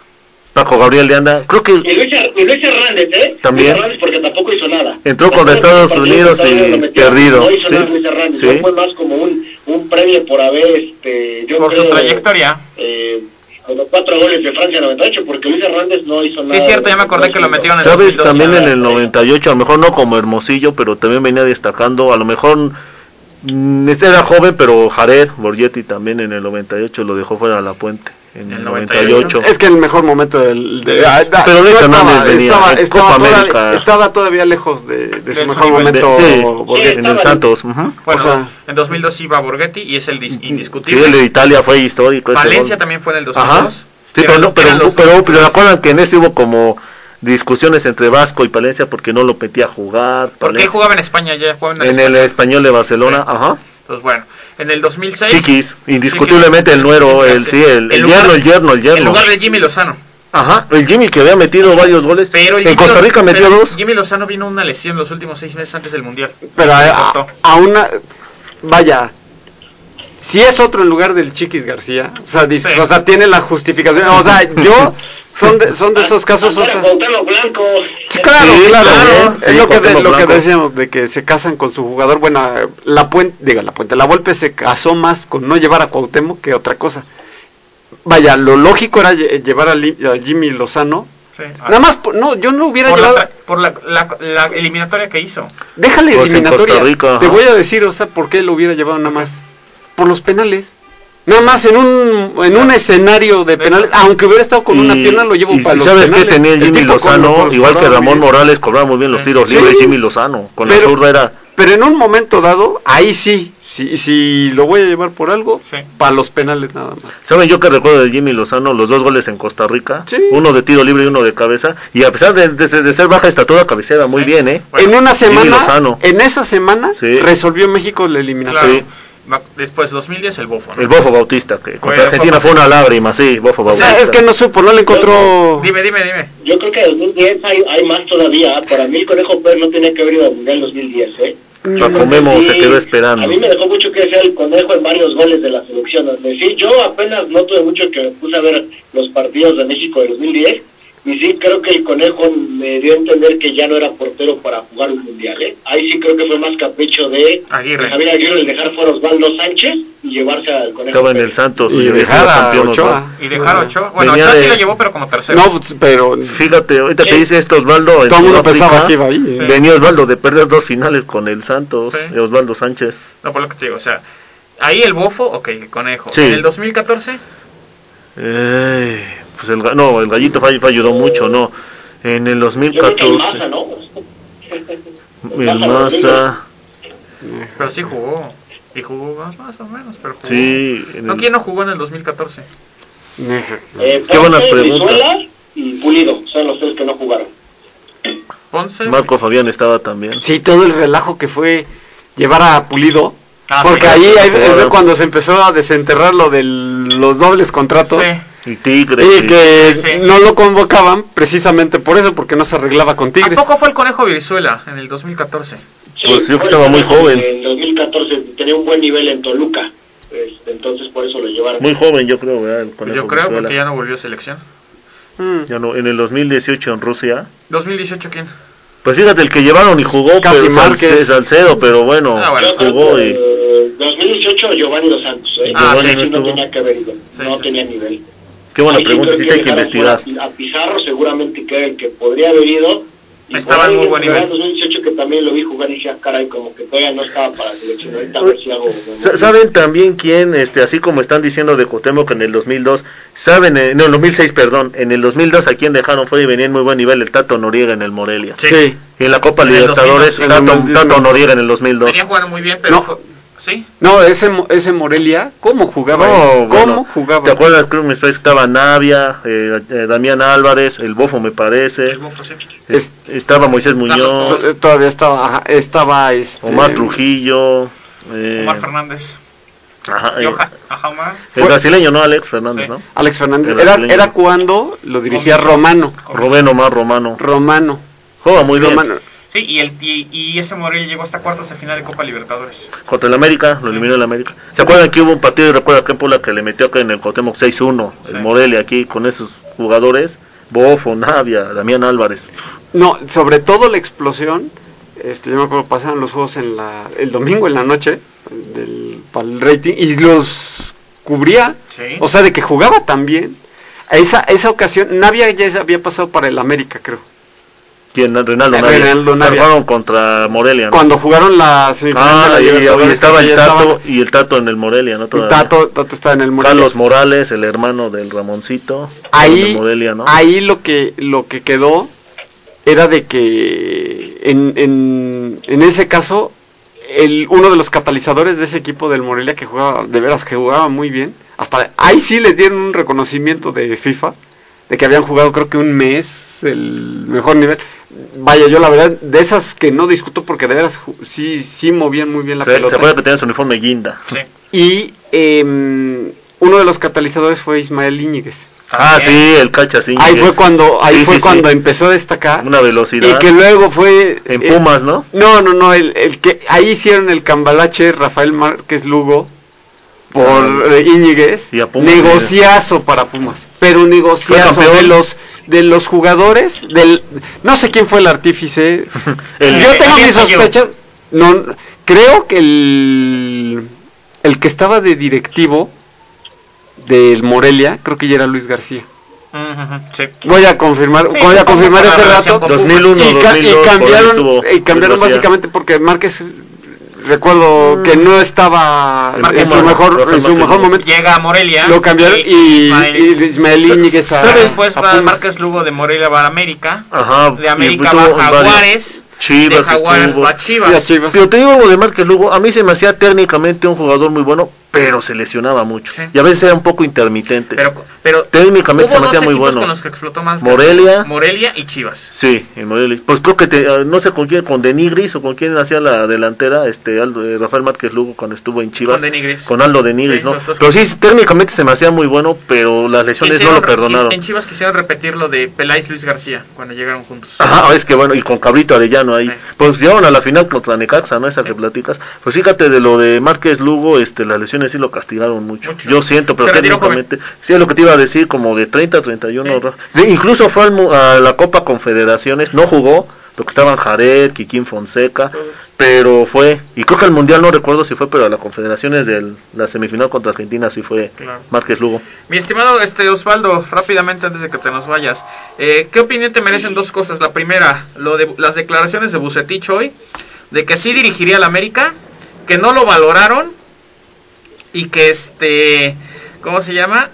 Paco Gabriel de Anda. Creo que Y Luis, y Luis Hernández, ¿eh? También. Luis Hernández porque tampoco hizo nada. Entró ¿Te contra Estados Unidos y? Lo metió. perdido, No hizo sí. nada Luis Hernández, Sí. no fue más como un, un premio por haber, este, yo Por su creo, trayectoria. Eh, con los cuatro goles de Francia 98, porque Luis Hernández no hizo nada. Sí, cierto, ya me acordé que lo metieron en el ¿Sabes? 2002, También en el 98, a lo mejor no como Hermosillo, pero también venía destacando. A lo mejor este era joven, pero Jared Borgetti también en el 98 lo dejó fuera de la puente. En el El 98. Es que el mejor momento del. De, ah, Pero Luis no Hernández estaba, venía estaba, en estaba Copa toda- América. estaba todavía lejos de, de su mejor momento. Sí, Borghetti. en el Santos. Bueno, O sea- en 2002 iba Borghetti y es el dis- Sí, indiscutible. el de Italia fue histórico. ese Valencia también fue en el Ajá. 2002. Sí, Eran- pero, pero, pero, dos. pero recuerdan que en este hubo como discusiones entre Vasco y Palencia porque no lo metía a jugar. ¿Por qué Palencia. jugaba en España ya? Jugaba en el En el Español. de Barcelona, Sí. ajá. Entonces, bueno, en el 2006... Chiquis, indiscutiblemente Chiquis- el nuero, el, sí, el, En el lugar- yerno, el yerno, el En yerno. lugar de Jimmy Lozano. Ajá, el Jimmy que había metido varios goles. Pero el en Jimmy Costa Rica metió pero dos. Jimmy Lozano vino una lesión los últimos seis meses antes del Mundial. Pero a, costó. a- a una. Vaya. Si es otro en lugar del Chiquis García, o sea, dices, Sí. o sea, tiene la justificación. O sea, [laughs] yo, son de, son de esos casos. o sea- Cuauhtémoc Blanco. Sí, claro, Sí, claro. también. es Sí, lo que, de- lo que decíamos, de que se casan con su jugador. Bueno, la puente, diga, la puente, la Volpe se casó más con no llevar a Cuauhtémoc que otra cosa. Vaya, lo lógico era lle- llevar a, Li- a Jimmy Lozano. Sí. Nada más, no, yo no hubiera por, llevado. por la, la- la eliminatoria que hizo. Déjale Pues eliminatoria. Rica, Te voy a decir, o sea, por qué lo hubiera llevado nada más. Por los penales. Nada más en un, en un escenario de penales, aunque hubiera estado con una Y- pierna, lo llevo y para los ¿Sabes qué penales. tenía El Jimmy Lozano? Igual que Ramón bien. Morales cobraba muy bien los tiros Sí. libres. Jimmy Lozano. Con la Pero- zurda era. Pero en un momento dado, ahí sí. Si, si lo voy a llevar por algo, Sí. para los penales nada más. ¿Saben yo que recuerdo de Jimmy Lozano? Los dos goles en Costa Rica. Sí. Uno de tiro libre y uno de cabeza. Y a pesar de, de- de ser baja estatura, cabeceaba muy Sí. bien, ¿eh? Bueno, en una semana, en esa semana, Sí. resolvió México la eliminación. Claro. Después, 2010, el Bofo. ¿no? El Bofo Bautista, que contra Bueno, Argentina fue una lágrima, sí, Bofo O Bautista. sea, es que no supo, no le encontró... Dime, dime, dime. Yo creo que en 2010 hay, hay más todavía. Para mí el Conejo Pérez no tenía que haber ido al Mundial 2010, ¿eh? Paco Memo se quedó esperando. A mí me dejó mucho que desear el Conejo en varios goles de la selección. Es decir, yo apenas no tuve mucho que me puse a ver los partidos de México de 2010. Y sí, creo que el Conejo me dio a entender que ya no era portero para jugar un Mundial, ¿eh? Ahí sí creo que fue más capricho de, Aguirre. Javier Aguirre el dejar fuera a Osvaldo Sánchez y llevarse al Conejo Estaba en el. Santos Y había dejar a campeón, Ochoa. Y dejar a Ochoa. Bueno, Venía Ochoa sí de- lo llevó, pero como tercero. No, pues, pero... Fíjate, ahorita que Sí. dice esto Osvaldo. Todo el mundo pensaba que iba ahí. ¿eh? Sí. Venía Osvaldo de perder dos finales con el Santos, Sí. de Osvaldo Sánchez. No, por lo que te digo, o sea, ahí el Bofo, ok, el Conejo. Sí. En el 2014, Eh, pues el, ga- no, el gallito fue, fue ayudó mucho, no. En el Yo creo que el 2014, Maza, ¿no? el Maza, pero sí jugó. Y jugó más, más o menos, pero jugó. sí. en ¿No el- quién no jugó en el 2014? Eh, Qué buena Ponce, pregunta. Brizuela y Pulido son los tres que no jugaron. Ponce. Marco Fabián estaba también. Sí, todo el relajo que fue llevar a Pulido. Ah, porque sí. ahí, ahí cuando se empezó a desenterrar lo de los dobles contratos. Sí. Y Tigre. Y que Sí. no lo convocaban precisamente por eso, porque no se arreglaba con ¿A Tigres. poco fue el Conejo Brizuela en el 2014? Sí, Pues yo que estaba muy joven. En 2014 tenía un buen nivel en Toluca. Este, entonces por eso lo llevaron. Muy joven, yo creo, ¿verdad? El Pues Conejo yo creo, porque ya no volvió a selección. Mm. Ya no, en el 2018 en Rusia. 2018, ¿quién? Pues fíjate, el que llevaron y jugó, Casi pero Márquez. Salce- Salcedo, pero bueno, Ah, bueno, jugó y... eh, 2018 Giovanni Dos Santos. ¿eh? Ah, Ese sí, sí no estuvo. tenía que haber ido. Sí, no sí, tenía nivel. Qué buena Ahí sí pregunta, sí hay que investigar. fuera A Pizarro seguramente que era el que podría haber ido. Y Estaba en muy buen en nivel. 2018 que también lo vi jugar y dije, ah, caray, como que todavía no estaba para selección. Ahorita a ver si hago... Sa- ¿Saben también quién, este, así como están diciendo de Cuauhtémoc en el 2002, saben, eh, no, en el 2006, perdón, en el 2002 a quién dejaron fue y venía en muy buen nivel el Tato Noriega en el Morelia. Sí. Y en la Copa En Libertadores, 2002, Tato, sí. Tato Noriega en el 2002. Venía jugando muy bien, pero No. fue- ¿Sí? No, ese, Mo- ese Morelia, ¿cómo jugaba? No, él? ¿Cómo bueno, jugaba? ¿Te acuerdas que me estaba Navia, eh, eh, Damián Álvarez, el Bofo me parece, El Bofo, sí. es- estaba Moisés Muñoz, To- Todavía estaba, ajá, estaba este, Omar Trujillo, eh, Omar Fernández. ajá, eh, ajá, Omar. el brasileño, ¿no? Alex Fernández, Sí. ¿no? Alex Fernández. Era, era cuando lo dirigía. Romano. Rubén Omar Romano. Romano. Juega muy bien. Sí, y, el, y, y ese Morelia llegó hasta cuartos de final de Copa Libertadores. Contra el América, lo eliminó el América. ¿Se acuerdan que hubo un partido, y recuerda que en Puebla que le metió acá en el Cuauhtémoc 6-1, Sí. el Morelia aquí, con esos jugadores, Bofo, Navia, Damián Álvarez. No, sobre todo la explosión. Este, yo me acuerdo, pasaban los juegos en la, el domingo en la noche del, para el rating y los cubría. Sí. O sea, de que jugaba también. Esa, esa ocasión, Navia ya había pasado para el América, creo. ¿Quién? Reinaldo Eh, Navia. Reinaldo Navia. Jugaron contra Morelia. ¿no? Cuando jugaron la semifinal de Ah, la y, estaba el Tato y el Tato en el Morelia, ¿no? Todavía. Tato, Tato estaba en el Morelia. Carlos Morales, el hermano del Ramoncito. ahí, el Morelia, ¿no? ahí lo que lo que quedó era de que en, en, en ese caso el uno de los catalizadores de ese equipo del Morelia que jugaba de veras que jugaba muy bien hasta ahí sí les dieron un reconocimiento de FIFA de que habían jugado creo que un mes el mejor nivel vaya yo la verdad de esas que no discuto porque de veras sí sí movían muy bien la ¿Se, ¿Se pelota acuerda que tenían su uniforme guinda? Sí. y em, uno de los catalizadores fue Ismael Íñiguez Ah, sí, el cacha, sí. Ahí fue cuando, ahí Sí, fue sí, sí. cuando empezó a destacar. Una velocidad. Y que luego fue. En eh, Pumas, ¿no? no, no, no, el, el que ahí hicieron el cambalache Rafael Márquez Lugo por Ah. eh, Íñiguez. Y a Pumas, negociazo para Pumas. Pero negociazo campeón. de los de los jugadores, del no sé quién fue el artífice. [laughs] El- Yo tengo mis sospechas. No, creo que el el que estaba de directivo del Morelia, creo que ya era Luis García. Sí. Voy a confirmar, Sí, voy a confirmar este con 2001, y, ca- 2002, y cambiaron, y cambiaron básicamente porque Márquez recuerdo que no estaba en su mejor en su mejor Lugo. momento. Llega a Morelia. Lo cambiaron y, Ismael- y Ismael Íñiguez a, Después a. Márquez Lugo de Morelia va a América. Ajá. De América va a Jaguares. Chivas de Jaguares a Y a Chivas. Chivas. Pero te digo algo de Márquez Lugo, a mí se me hacía técnicamente un jugador muy bueno, pero se lesionaba mucho. Sí. Y a veces era un poco intermitente. Pero, pero Técnicamente hubo se me hacía muy bueno. con los que explotó más. Morelia. Morelia y Chivas. Sí, en Morelia. Pues creo que te- ah, no sé con quién, con Denigris o con quién hacía la delantera, este Aldo, eh, Rafael Márquez Lugo cuando estuvo en Chivas. Con Denigris. Con Aldo Denigris, Sí, ¿no? Pero sí, técnicamente se me hacía muy bueno, pero las lesiones Quisieron- no lo perdonaron. En Chivas quisieron repetir lo de Peláez Luis García cuando llegaron juntos. Ajá, es que bueno, y con Cabrito Arellano ahí. Sí. Pues llegaron a la final contra Necaxa, ¿no? Esa que platicas. Pues fíjate de lo de Márquez Lugo, este, las lesiones sí lo castigaron mucho. Mucho. Yo siento, pero técnicamente. Sí, es lo que te iba a decir, como de 30 a 31. Sí. Incluso fue al a la Copa Confederaciones, no jugó, porque estaban Jared, Kikín Fonseca, pero fue. Y creo que al Mundial no recuerdo si fue, pero a la Confederaciones de la semifinal contra Argentina sí fue Claro. Márquez Lugo. Mi estimado este Osvaldo, rápidamente antes de que te nos vayas, eh, ¿qué opinión te merecen dos cosas? La primera, lo de las declaraciones de Bucetich hoy, de que sí dirigiría al América, que no lo valoraron y que este, ¿cómo se llama?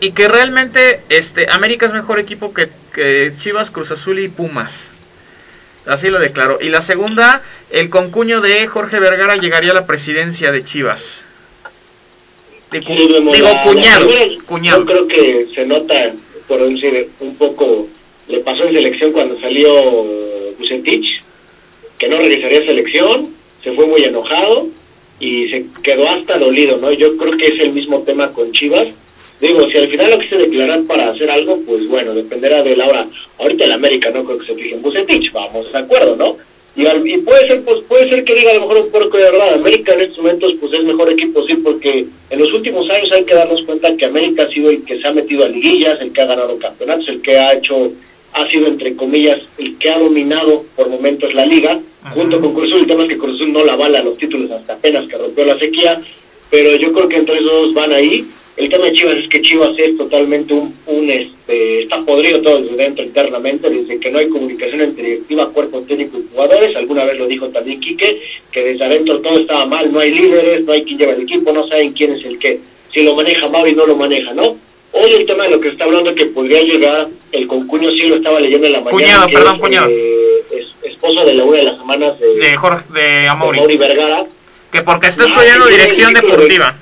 Y que realmente este América es mejor equipo que, que Chivas, Cruz Azul y Pumas. Así lo declaró. Y la segunda, el concuño de Jorge Vergara llegaría a la presidencia de Chivas. De cu- Sí, Memo, digo la- cuñado, la primera, cuñado. Yo creo que se nota, por decir, un poco, le pasó en selección cuando salió Bucetich, que no regresaría a selección, se fue muy enojado y se quedó hasta dolido, ¿no? Yo creo que es el mismo tema con Chivas. Digo, si al final lo quise declarar para hacer algo, pues bueno, dependerá de la hora. Ahorita el América no creo que se fije en Bucetich, vamos de acuerdo, ¿no? Y, al- y puede ser pues puede ser que diga a lo mejor un poco de verdad América en estos momentos pues es mejor equipo sí porque en los últimos años hay que darnos cuenta que América ha sido el que se ha metido a liguillas el que ha ganado campeonatos el que ha hecho ha sido entre comillas el que ha dominado por momentos la liga junto con Cruz Azul. El tema es que Cruz Azul no la bala los títulos hasta apenas que rompió la sequía pero yo creo que entre esos dos van ahí. El tema de Chivas es que Chivas es totalmente un, un este, está podrido todo desde dentro internamente, desde que no hay comunicación entre directiva, cuerpo técnico y jugadores, alguna vez lo dijo también Quique, que desde adentro todo estaba mal, no hay líderes, no hay quien lleva el equipo, no saben quién es el que, si lo maneja Mauri no lo maneja, ¿no? Hoy el tema de lo que se está hablando que podría llegar, el concuño sí lo estaba leyendo en la mañana, Cuñado, perdón, es, cuñado. eh, es- esposo de la una de las hermanas de, de Jorge de de Amaury, Vergara, que porque está Ah, estudiando dirección deportiva.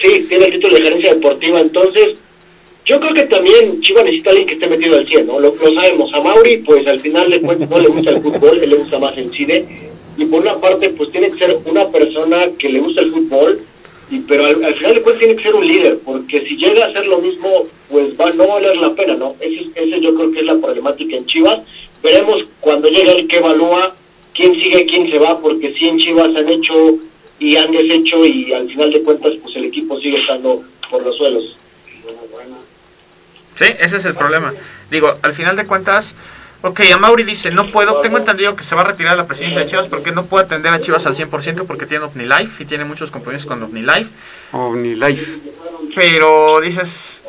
Sí, tiene el título de gerencia deportiva, entonces yo creo que también Chivas necesita alguien que esté metido al 100, ¿no? Lo, lo sabemos, a Mauri pues al final cuentas no le gusta el fútbol, él le gusta más el cine, y por una parte pues tiene que ser una persona que le gusta el fútbol, y pero al, al final de cuentas tiene que ser un líder, porque si llega a hacer lo mismo pues va no valer la pena, ¿no? Ese, ese yo creo que es la problemática en Chivas, veremos cuando llegue el que evalúa quién sigue, quién se va, porque si en Chivas han hecho y han deshecho y al final de cuentas pues el equipo sigue estando por los suelos. Sí, ese es el problema. Digo, al final de cuentas, ok, Amaury dice, no puedo, tengo entendido que se va a retirar la presidencia de Chivas porque no puede atender a Chivas al 100% porque tiene OmniLife y tiene muchos compromisos con OmniLife. OmniLife. Pero dices,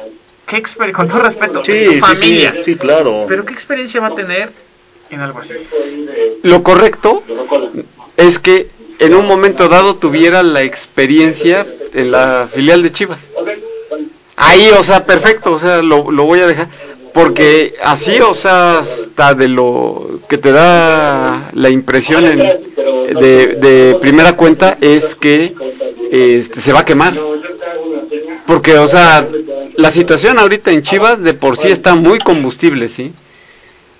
¿qué experiencia? Con todo respeto, Sí, es tu sí, familia. sí, sí, claro. Pero ¿qué experiencia va a tener en algo así? Lo correcto es que en un momento dado tuviera la experiencia en la filial de Chivas. Ahí, o sea, perfecto, o sea, lo, lo voy a dejar. Porque así, o sea, hasta de lo que te da la impresión en- de, primera cuenta es que este, se va a quemar. Porque, o sea, la situación ahorita en Chivas de por sí está muy combustible, ¿sí?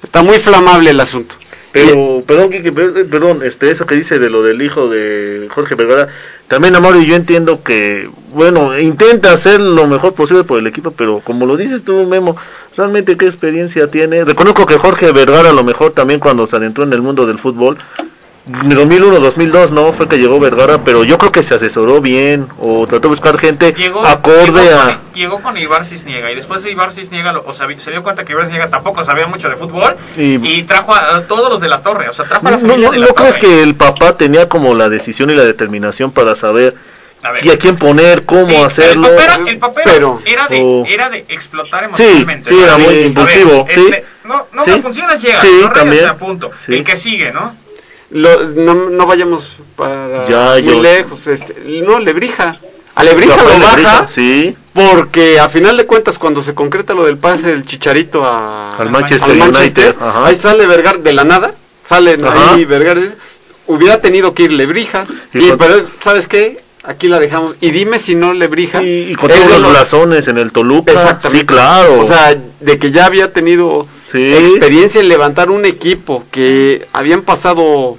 Está muy flamable el asunto. Pero, perdón, Kike, per- perdón, este, eso que dice de lo del hijo de Jorge Vergara, también Amaury yo entiendo que, bueno, intenta hacer lo mejor posible por el equipo, pero como lo dices tú, Memo, realmente qué experiencia tiene. Reconozco que Jorge Vergara a lo mejor también cuando se adentró en el mundo del fútbol, 2001-2002 no fue que llegó Vergara, pero yo creo que se asesoró bien o trató de buscar gente Llegó, acorde llegó a... Con, llegó con Ibar Cisniega y después de Ibar Cisniega lo- o sea, se dio cuenta que Ibar Cisniega tampoco sabía mucho de fútbol Y- y, trajo a, a todos los de la torre, o sea, trajo a la ¿No, no, de la no crees torre. que el papá tenía como la decisión y la determinación para saber A ver. y a quién poner, cómo Sí, hacerlo? El papero, el papero pero era, de, Oh. era de explotar Sí, emocionalmente. sí, era ¿no? muy ver, impulsivo, sí. este, no, no Sí. me funcionas, llega. Sí, no a punto. Sí. El que sigue, ¿no? Lo- no, no vayamos para Ya, muy yo- lejos. Este, no, Lebrija. A Lebrija lo baja Lebrija, sí, porque a final de cuentas cuando se concreta lo del pase del Chicharito a, al Manchester, al Manchester, United. Ahí sale Vergara de la nada, salen Ajá. ahí Vergara. Hubiera tenido que ir Lebrija, Y pero ¿sabes qué? Aquí la dejamos. Y dime si no Lebrija. Y, y con todos los- blasones en el Toluca. Exactamente. Sí, claro. O sea, de que ya había tenido Sí. experiencia en levantar un equipo que habían pasado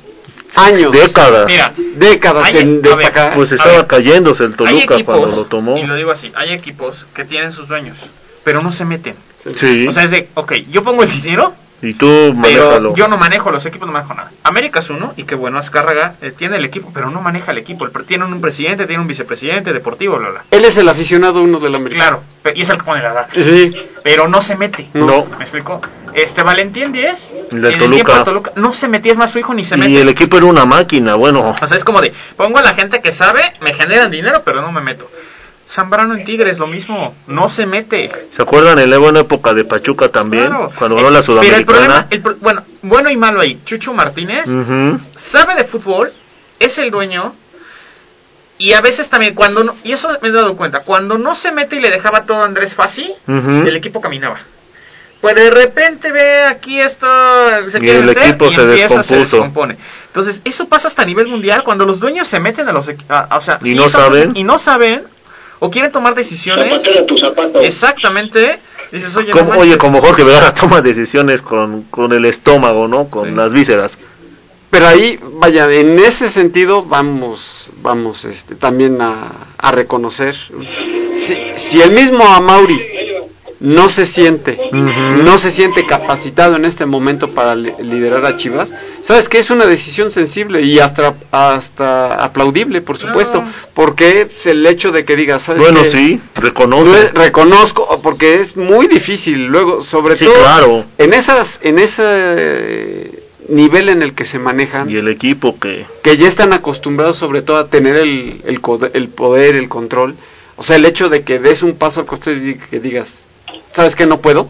años, décadas. Mira, décadas Hay- en ver, destacar. Pues estaba ver, cayéndose el Toluca equipos, cuando lo tomó. y lo digo así, hay equipos que tienen sus dueños, pero no se meten. Sí. O sea, es de, ok, yo pongo el dinero, y tú pero yo no manejo los equipos, no manejo nada. América es uno, y qué bueno, Azcárraga eh, tiene el equipo, pero no maneja el equipo. El Tienen un presidente, tiene un vicepresidente deportivo, bla, bla. Él es el aficionado uno del América. Claro, pe- y es el que pone la edad. Sí. Pero no se mete. No. ¿Me explicó? Este Valentín 10, El del Toluca. de Toluca, no se metía, es más su hijo ni se mete. Y el equipo era una máquina, bueno. O sea, es como de, pongo a la gente que sabe, me generan dinero, pero no me meto. Zambrano en Tigres, lo mismo, no se mete. ¿Se acuerdan en la buena época de Pachuca también? Claro. Cuando Eh, ganó la Pero el problema, Sudamericana. el pro- bueno, bueno y malo ahí. Chucho Martínez sabe de fútbol, es el dueño. Y a veces también, cuando no, y eso me he dado cuenta, cuando no se mete y le dejaba todo a Andrés Fassi, el equipo caminaba. Pues de repente ve aquí esto, se Y el meter equipo y se empieza, se descompone. Entonces, eso pasa hasta a nivel mundial, cuando los dueños se meten a los equi- a- o sea, Y sí no saben. y no saben, o quieren tomar decisiones. Exactamente. Dices, oye, Como, oye, como Jorge Vergara [laughs] toma decisiones con, con el estómago, ¿no? Con Sí. las vísceras. Pero ahí, vaya, en ese sentido vamos, vamos, este, también a, a reconocer. Si, si el mismo Amauri no se siente, no se siente capacitado en este momento para li- liderar a Chivas, sabes que es una decisión sensible y hasta, hasta aplaudible, por supuesto, porque es el hecho de que digas, ¿sabes Bueno, sí, Re- reconoce. reconozco porque es muy difícil. Luego sobre Sí, todo claro. en esas en ese nivel en el que se manejan Y el equipo que... que ya están acostumbrados sobre todo a tener el, el poder, el control. O sea, el hecho de que des un paso al costado y que digas, ¿sabes qué? No puedo.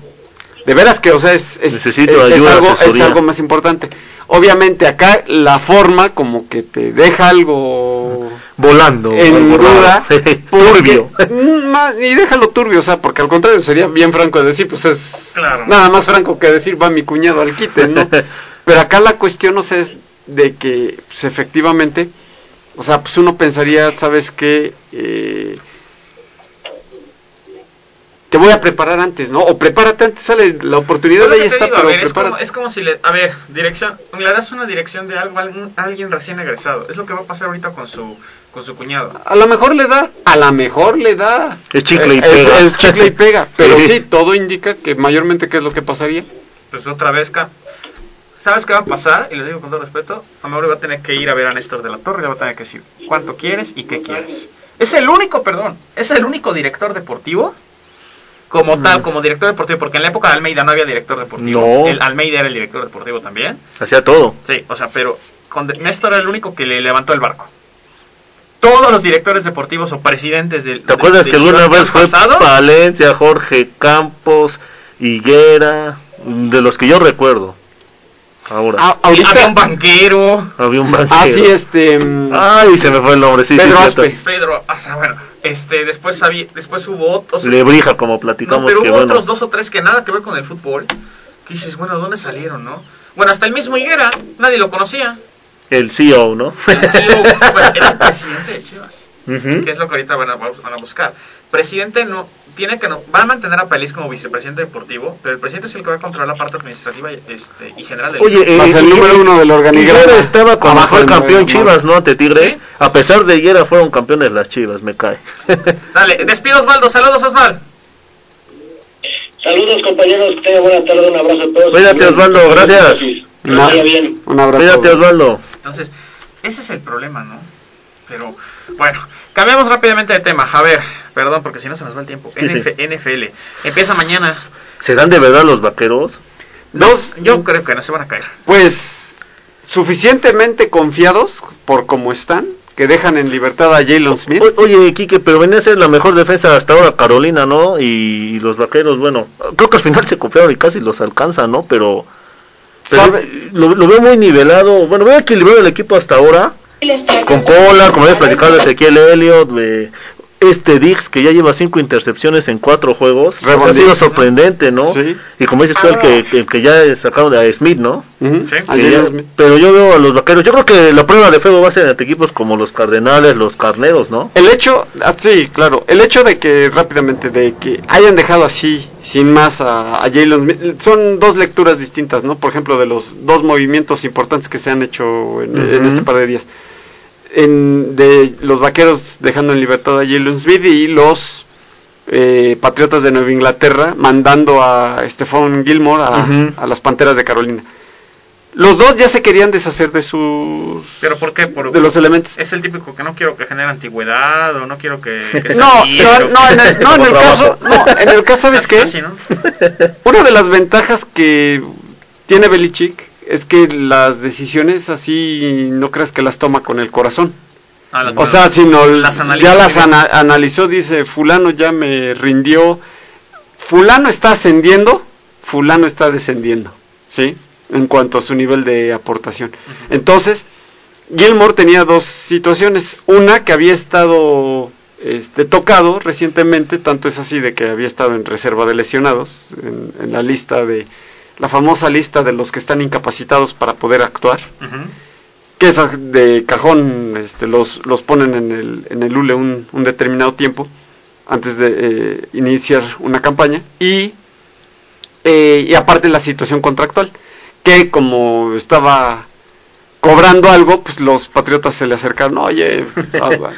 De veras que, o sea, es, es, Necesito es- algo, es algo más importante. Obviamente acá la forma como que te deja algo Volando. en duda. [laughs] Turbio. Mm, y déjalo turbio, o sea, porque al contrario sería bien franco de decir, pues es Claro. nada más franco que decir va mi cuñado al quite, ¿no? [laughs] Pero acá la cuestión, o sea, es de que pues, efectivamente, o sea, pues uno pensaría, ¿sabes qué? Eh, te voy a preparar antes, ¿no? O prepárate antes, sale la oportunidad lo ahí está, digo, a pero ver, es, como, es como si le, a ver, dirección, le das una dirección de algo a a alguien recién egresado. Es lo que va a pasar ahorita con su, con su cuñado. A lo mejor le da, a lo mejor le da. Es chicle y pega. Es, es chicle y pega, pero Sí. sí. todo indica que mayormente qué es lo que pasaría. Pues otra vez, ca- ¿sabes qué va a pasar? Y le digo con todo respeto, Amaury va a tener que ir a ver a Néstor de la Torre, le va a tener que decir cuánto quieres y qué quieres. Es el único, perdón, es el único director deportivo como tal, como director deportivo, porque en la época de Almeida no había director deportivo. No. El Almeida era el director deportivo también. Hacía todo. Sí, o sea, pero con Néstor era el único que le levantó el barco. Todos los directores deportivos o presidentes del ¿Te acuerdas de- que alguna vez fue pasado? Palencia, Jorge Campos, Higuera, de los que yo recuerdo? Ahora. Ah, ahorita, había un banquero. Había un banquero. ah, sí, este. mm, Ay, se me fue el nombre, sí, Pedro sí. Aspe. Pedro, o sea, bueno, este, después había, después hubo otros, Lebrija, como no, platicamos, pero que hubo bueno. otros dos o tres que nada que ver con el fútbol, que dices, bueno, ¿dónde salieron, no? Bueno, hasta el mismo Higuera, nadie lo conocía, El CEO, ¿no? el CEO, bueno, era el presidente de Chivas, [laughs] que es lo que ahorita van a, van a buscar. Presidente no, tiene que no, va a mantener a Pelis como vicepresidente deportivo, pero el presidente es el que va a controlar la parte administrativa y, este, y general del Oye, Más eh, el número uno del organigrama. Higuera estaba cuando Abajo fue el campeón Chivas, ¿no? Ante Tigres. Sí. A pesar de Higuera, fueron campeones las Chivas, me cae. [laughs] Dale, despido Osvaldo, saludos Osvaldo. Saludos compañeros, que tengan buena tarde, un abrazo a todos. Cuídate, Osvaldo, gracias. No, un abrazo. Cuídate, Osvaldo. Entonces, ese es el problema, ¿no? Pero, bueno, cambiamos rápidamente de tema. A ver, perdón, porque si no se nos va el tiempo. Sí, sí. NF NFL. Empieza mañana. ¿Serán de verdad los vaqueros? Dos, Yo creo que no se van a caer. pues, suficientemente confiados por cómo están, que dejan en libertad a Jalen Smith. O- oye, Quique, pero venía a ser la mejor defensa hasta ahora Carolina, ¿no? Y, los vaqueros, bueno, creo que al final se confiaron y casi los alcanza, ¿no? Pero, lo, lo veo muy nivelado, bueno, veo equilibrado el equipo hasta ahora. Con Pollard, como habías platicado, Ezequiel Elliott, de este Dix que ya lleva cinco intercepciones en cuatro juegos. Rebond ha sido sorprendente, ¿no? Sí. Y como dices tú, el que, el que ya sacaron de Smith, ¿no? Sí. a ya- pero yo veo a los vaqueros. Yo creo que la prueba de fuego va a ser entre equipos como los Cardenales, los Carneros, ¿no? El hecho, ah, sí, claro, el hecho de que rápidamente, de que hayan dejado así, sin más, a, a Jalen Smith, son dos lecturas distintas, ¿no? Por ejemplo, de los dos movimientos importantes que se han hecho en, en Ujú. este par de días. En, de los vaqueros dejando en libertad a Jalen Smith y los eh, Patriotas de Nueva Inglaterra mandando a Stephon Gilmore a, las Panteras de Carolina. Los dos ya se querían deshacer de sus ¿Pero por qué? Por, de los elementos. Es el típico que no quiero que genere antigüedad o no quiero que, [laughs] No, no, en el, no, en el caso, no, en el caso, ¿sabes qué? Casi, ¿no? Una de las ventajas que tiene Belichick es que las decisiones así no creas que las toma con el corazón. Ah, O sea, sino las ya las ana- analizó, dice, fulano ya me rindió, fulano está ascendiendo, fulano está descendiendo, ¿sí? En cuanto a su nivel de aportación. Entonces, Gilmore tenía dos situaciones, una que había estado este, tocado recientemente, tanto es así de que había estado en reserva de lesionados, en, en la lista de, la famosa lista de los que están incapacitados para poder actuar que esas de cajón este, los, los ponen en el, en el ULE un, un determinado tiempo antes de eh, iniciar una campaña y, eh, y aparte la situación contractual que como estaba cobrando algo pues los patriotas se le acercaron oye ah, [laughs] bueno,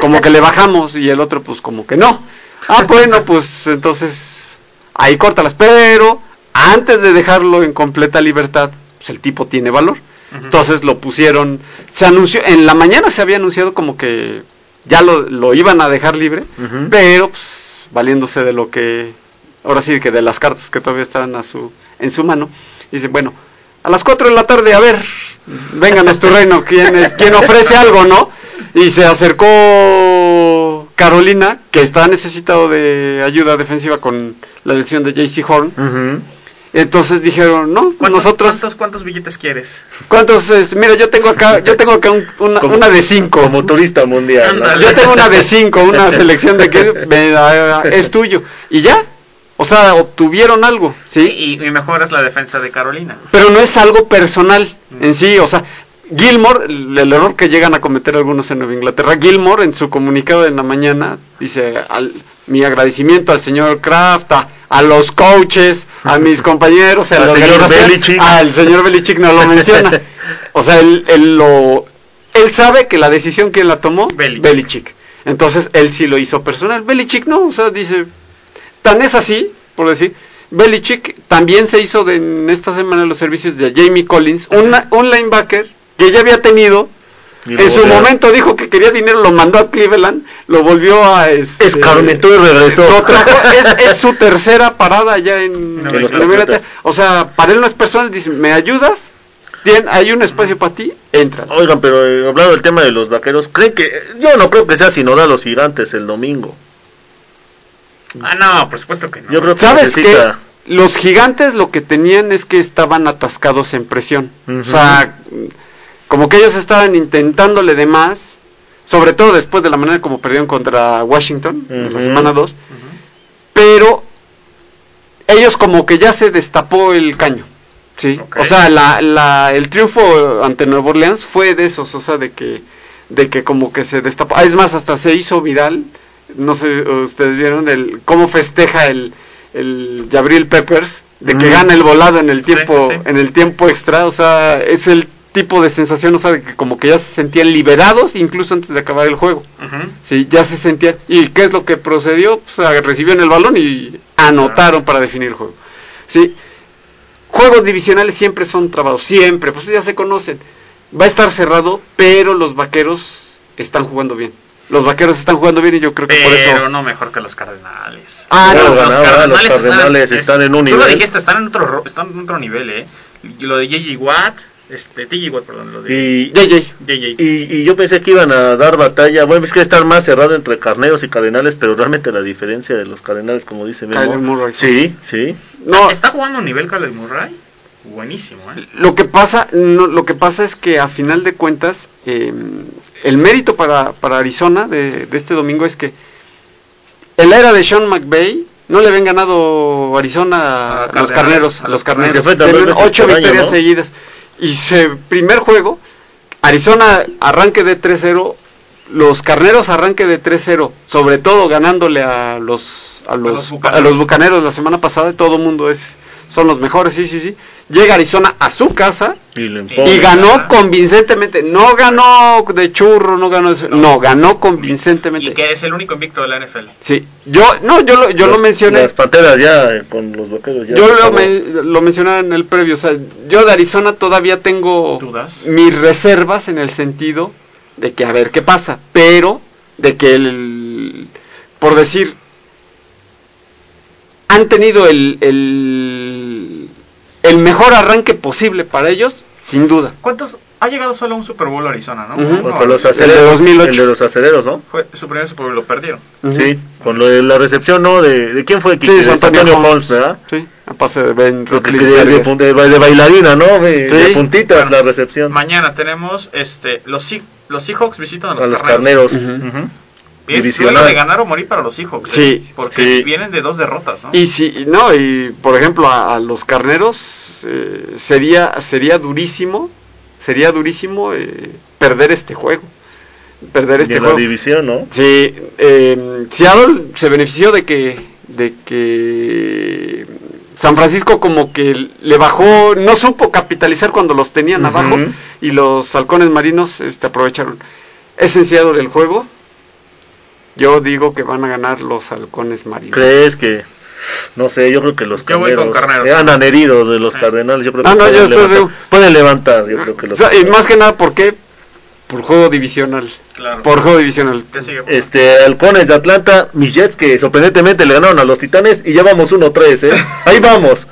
como que le bajamos y el otro pues como que no. Ah bueno pues entonces ahí córtalas pero antes de dejarlo en completa libertad pues el tipo tiene valor entonces lo pusieron, se anunció, en la mañana se había anunciado como que ya lo, lo iban a dejar libre, pero pues, valiéndose de lo que, ahora sí que de las cartas que todavía estaban a su, en su mano, dice, bueno, a las 4 de la tarde, a ver, vénganos tu reino, ¿quién, es, quién ofrece algo, no? Y se acercó Carolina, que está necesitado de ayuda defensiva con la lesión de JC Horn, Ujú. Entonces dijeron, no, ¿Cuántos, nosotros... ¿cuántos, ¿Cuántos billetes quieres? ¿Cuántos? este, mira, yo tengo acá, yo tengo acá un- una, Como- una de cinco. Como turista mundial. Yo tengo una de cinco, una [laughs] selección de que es tuyo. Y ya, o sea, obtuvieron algo, ¿sí? Y, y mejoras la defensa de Carolina. Pero no es algo personal en sí, o sea, Gilmore, el, error que llegan a cometer algunos en Nueva Inglaterra, Gilmore en su comunicado de la mañana dice, al- mi agradecimiento al señor Kraft, a, a los coaches, a mis [laughs] compañeros, a la señor Belichick. al señor Belichick no lo menciona. [laughs] O sea, él, él lo, él sabe que la decisión que la tomó, Belichick. Belichick. Entonces, él sí lo hizo personal. Belichick no, o sea, dice, tan es así, por decir, Belichick también se hizo de, en esta semana los servicios de Jamie Collins, una- un linebacker que ya había tenido, en su momento dijo que quería dinero, lo mandó a Cleveland, lo volvió a... Este, Escarmentó y regresó. lo trajo, [laughs] es, es su tercera parada ya en. Inglaterra. O sea, para él no es personal, dice, ¿me ayudas? Bien, hay un espacio para ti, entra. Oigan, pero eh, hablando del tema de los vaqueros, ¿creen que.? Yo no creo que sea sinodal los gigantes el domingo. Ah, no, por supuesto que no. Yo creo que ¿Sabes qué? Los gigantes lo que tenían es que estaban atascados en presión. O sea, como que ellos estaban intentándole de más, sobre todo después de la manera como perdieron contra Washington en la semana 2, pero ellos como que ya se destapó el caño. ¿sí? O sea, la, la, el triunfo ante Nueva Orleans fue de esos, o sea, de que, de que como que se destapó. Ah, es más, hasta se hizo viral, no sé, ustedes vieron el cómo festeja el, el Gabriel Peppers, de que Mm. gana el volado en el tiempo, sí, sí. en el tiempo extra, o sea, es el tipo de sensación, o sea, de que como que ya se sentían liberados incluso antes de acabar el juego. Sí, ya se sentían. ¿Y qué es lo que procedió? Pues, recibieron el balón y anotaron para definir el juego. Sí. juegos divisionales siempre son trabados, siempre, pues ya se conocen. Va a estar cerrado, pero los vaqueros están jugando bien. Los vaqueros están jugando bien y yo creo que por eso. Pero no mejor que los Cardenales. Ah, no, los ganaba, Cardenales, los Cardenales están en un Tú lo nivel. dijiste, están en otro, ro- están en otro nivel, ¿eh? Lo de JJ Watt, este, TJ Watt, perdón, lo de Y, JJ. JJ. y, y yo pensé que iban a dar batalla. Bueno, es que estar más cerrado entre carneros y cardenales, pero realmente la diferencia de los cardenales, como dice Memo. Kyler Murray. Sí, sí. No, ¿Está jugando a nivel Kyler Murray? Buenísimo, ¿eh? Lo que pasa, no, lo que pasa es que a final de cuentas, eh, el mérito para, para Arizona de, de este domingo es que en la era de Sean McVay no le habían ganado Arizona a, A los carneros, a los carneros. Tienen ocho año, victorias ¿no? seguidas. Y se, primer juego, Arizona arranque de 3-0, los carneros arranque de 3-0, sobre todo ganándole a los a los, los Bucaneros. a los bucaneros la semana pasada, todo el mundo es son los mejores, sí, sí, sí. Llega Arizona a su casa Y, lo ganó convincentemente. No ganó de churro, no ganó de- no, ganó convincentemente. Y que es el único invicto de la NFL. Sí, yo no, yo lo, yo lo Los- mencioné. Las panteras ya eh, con los vaqueros ya. Yo lo, me- lo mencionaba en el previo, o sea, yo de Arizona todavía tengo ¿Dudas? mis reservas en el sentido de que a ver qué pasa, pero de que el, por decir, han tenido el, el, el mejor arranque posible para ellos, sin duda. ¿Cuántos? Ha llegado solo a un Super Bowl Arizona, ¿no? Uno, Contra los el de acereros. 2008. El de los acereros, ¿no? Fue su primer Super Bowl, lo perdieron. Sí, con lo de la recepción, ¿no? ¿De, de quién fue? Sí, De Antonio, Antonio Holmes, ¿verdad? Sí, a pase de Ben de, de- de- de bailarina, ¿no? De, Sí. de puntitas Bueno, la recepción. Mañana tenemos este los los Seahawks visitan a los, a los Carneros. carneros. Es duelo de ganar o morir para los Seahawks. ¿eh? Sí, Porque sí. vienen de dos derrotas, ¿no? Y si no, y por ejemplo a, a los carneros eh, sería sería durísimo, sería durísimo eh, perder este juego, perder Y este en la juego. división, ¿no? Sí, eh, Seattle se benefició de que de que San Francisco como que le bajó, no supo capitalizar cuando los tenían abajo y los halcones marinos este aprovecharon. Es en Seattle el juego. Yo digo que van a ganar los halcones marinos. ¿Crees que.? No sé, yo creo que los Yo voy carneros, con Carneros. eh, andan heridos de los Sí. cardenales. Yo creo Ah, que no, yo pueden, estoy levantar, seguro. pueden levantar. Yo creo que O los sea, y más que nada, ¿por qué? Por juego divisional. Claro. Por juego divisional. ¿Qué sigue? Este, halcones de Atlanta, mis Jets que sorprendentemente le ganaron a los Titanes y ya vamos 1-3, ¿eh? [laughs] Ahí vamos.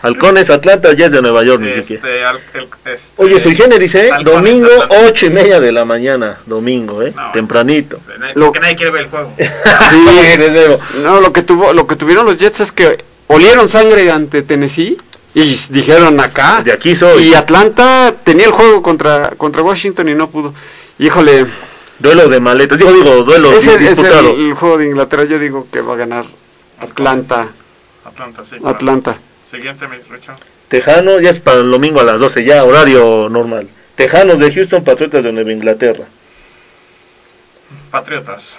Halcones Atlanta, Jets de Nueva York. Este, al- el- este, Oye, soy generis, ¿eh? Domingo, Atlanta. ocho y media de la mañana. Domingo, ¿eh? No. Tempranito. Lo- Que nadie quiere ver el juego. [laughs] Sí. [laughs] Les veo. No, lo que tuvo, lo que tuvieron los Jets es que olieron sangre ante Tennessee y dijeron acá. De aquí soy. Y Atlanta tenía el juego contra contra Washington y no pudo. Híjole, Duelo de maletas. Digo, digo, duelo ese es disputado. el, el juego de Inglaterra. Yo digo que va a ganar Atlanta. Atlanta, sí. claro. Siguiente, mi Richo. Tejano, ya es para el domingo a las 12, ya, horario normal. Tejanos de Houston, Patriotas de Nueva Inglaterra. Patriotas.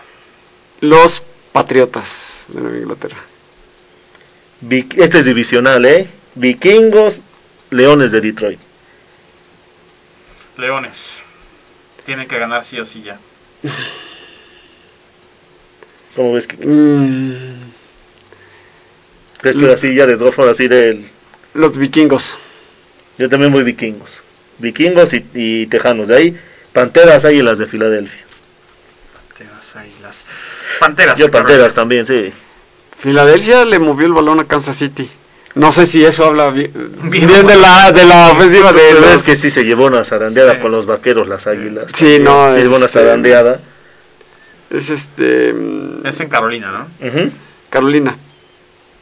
Los Patriotas de Nueva Inglaterra. Este es divisional, ¿eh? Vikingos, Leones de Detroit. Leones. Tienen que ganar sí o sí ya. ¿Cómo ves que Mm, crees que así ya de dos así del... los vikingos. Yo también voy vikingos. Vikingos y, y tejanos. De ahí, Panteras, Águilas de Filadelfia. Panteras, Águilas. Panteras. Yo. Panteras también, sí. Filadelfia le movió el balón a Kansas City. No sé si eso habla bi- [laughs] bien, Bien. de la de la ofensiva de Pero los es que sí se llevó una zarandeada Sí. con los vaqueros, las águilas. Sí, no, Sí, llevó una este- zarandeada. es este mm, Es en Carolina, ¿no? Ujú. Carolina.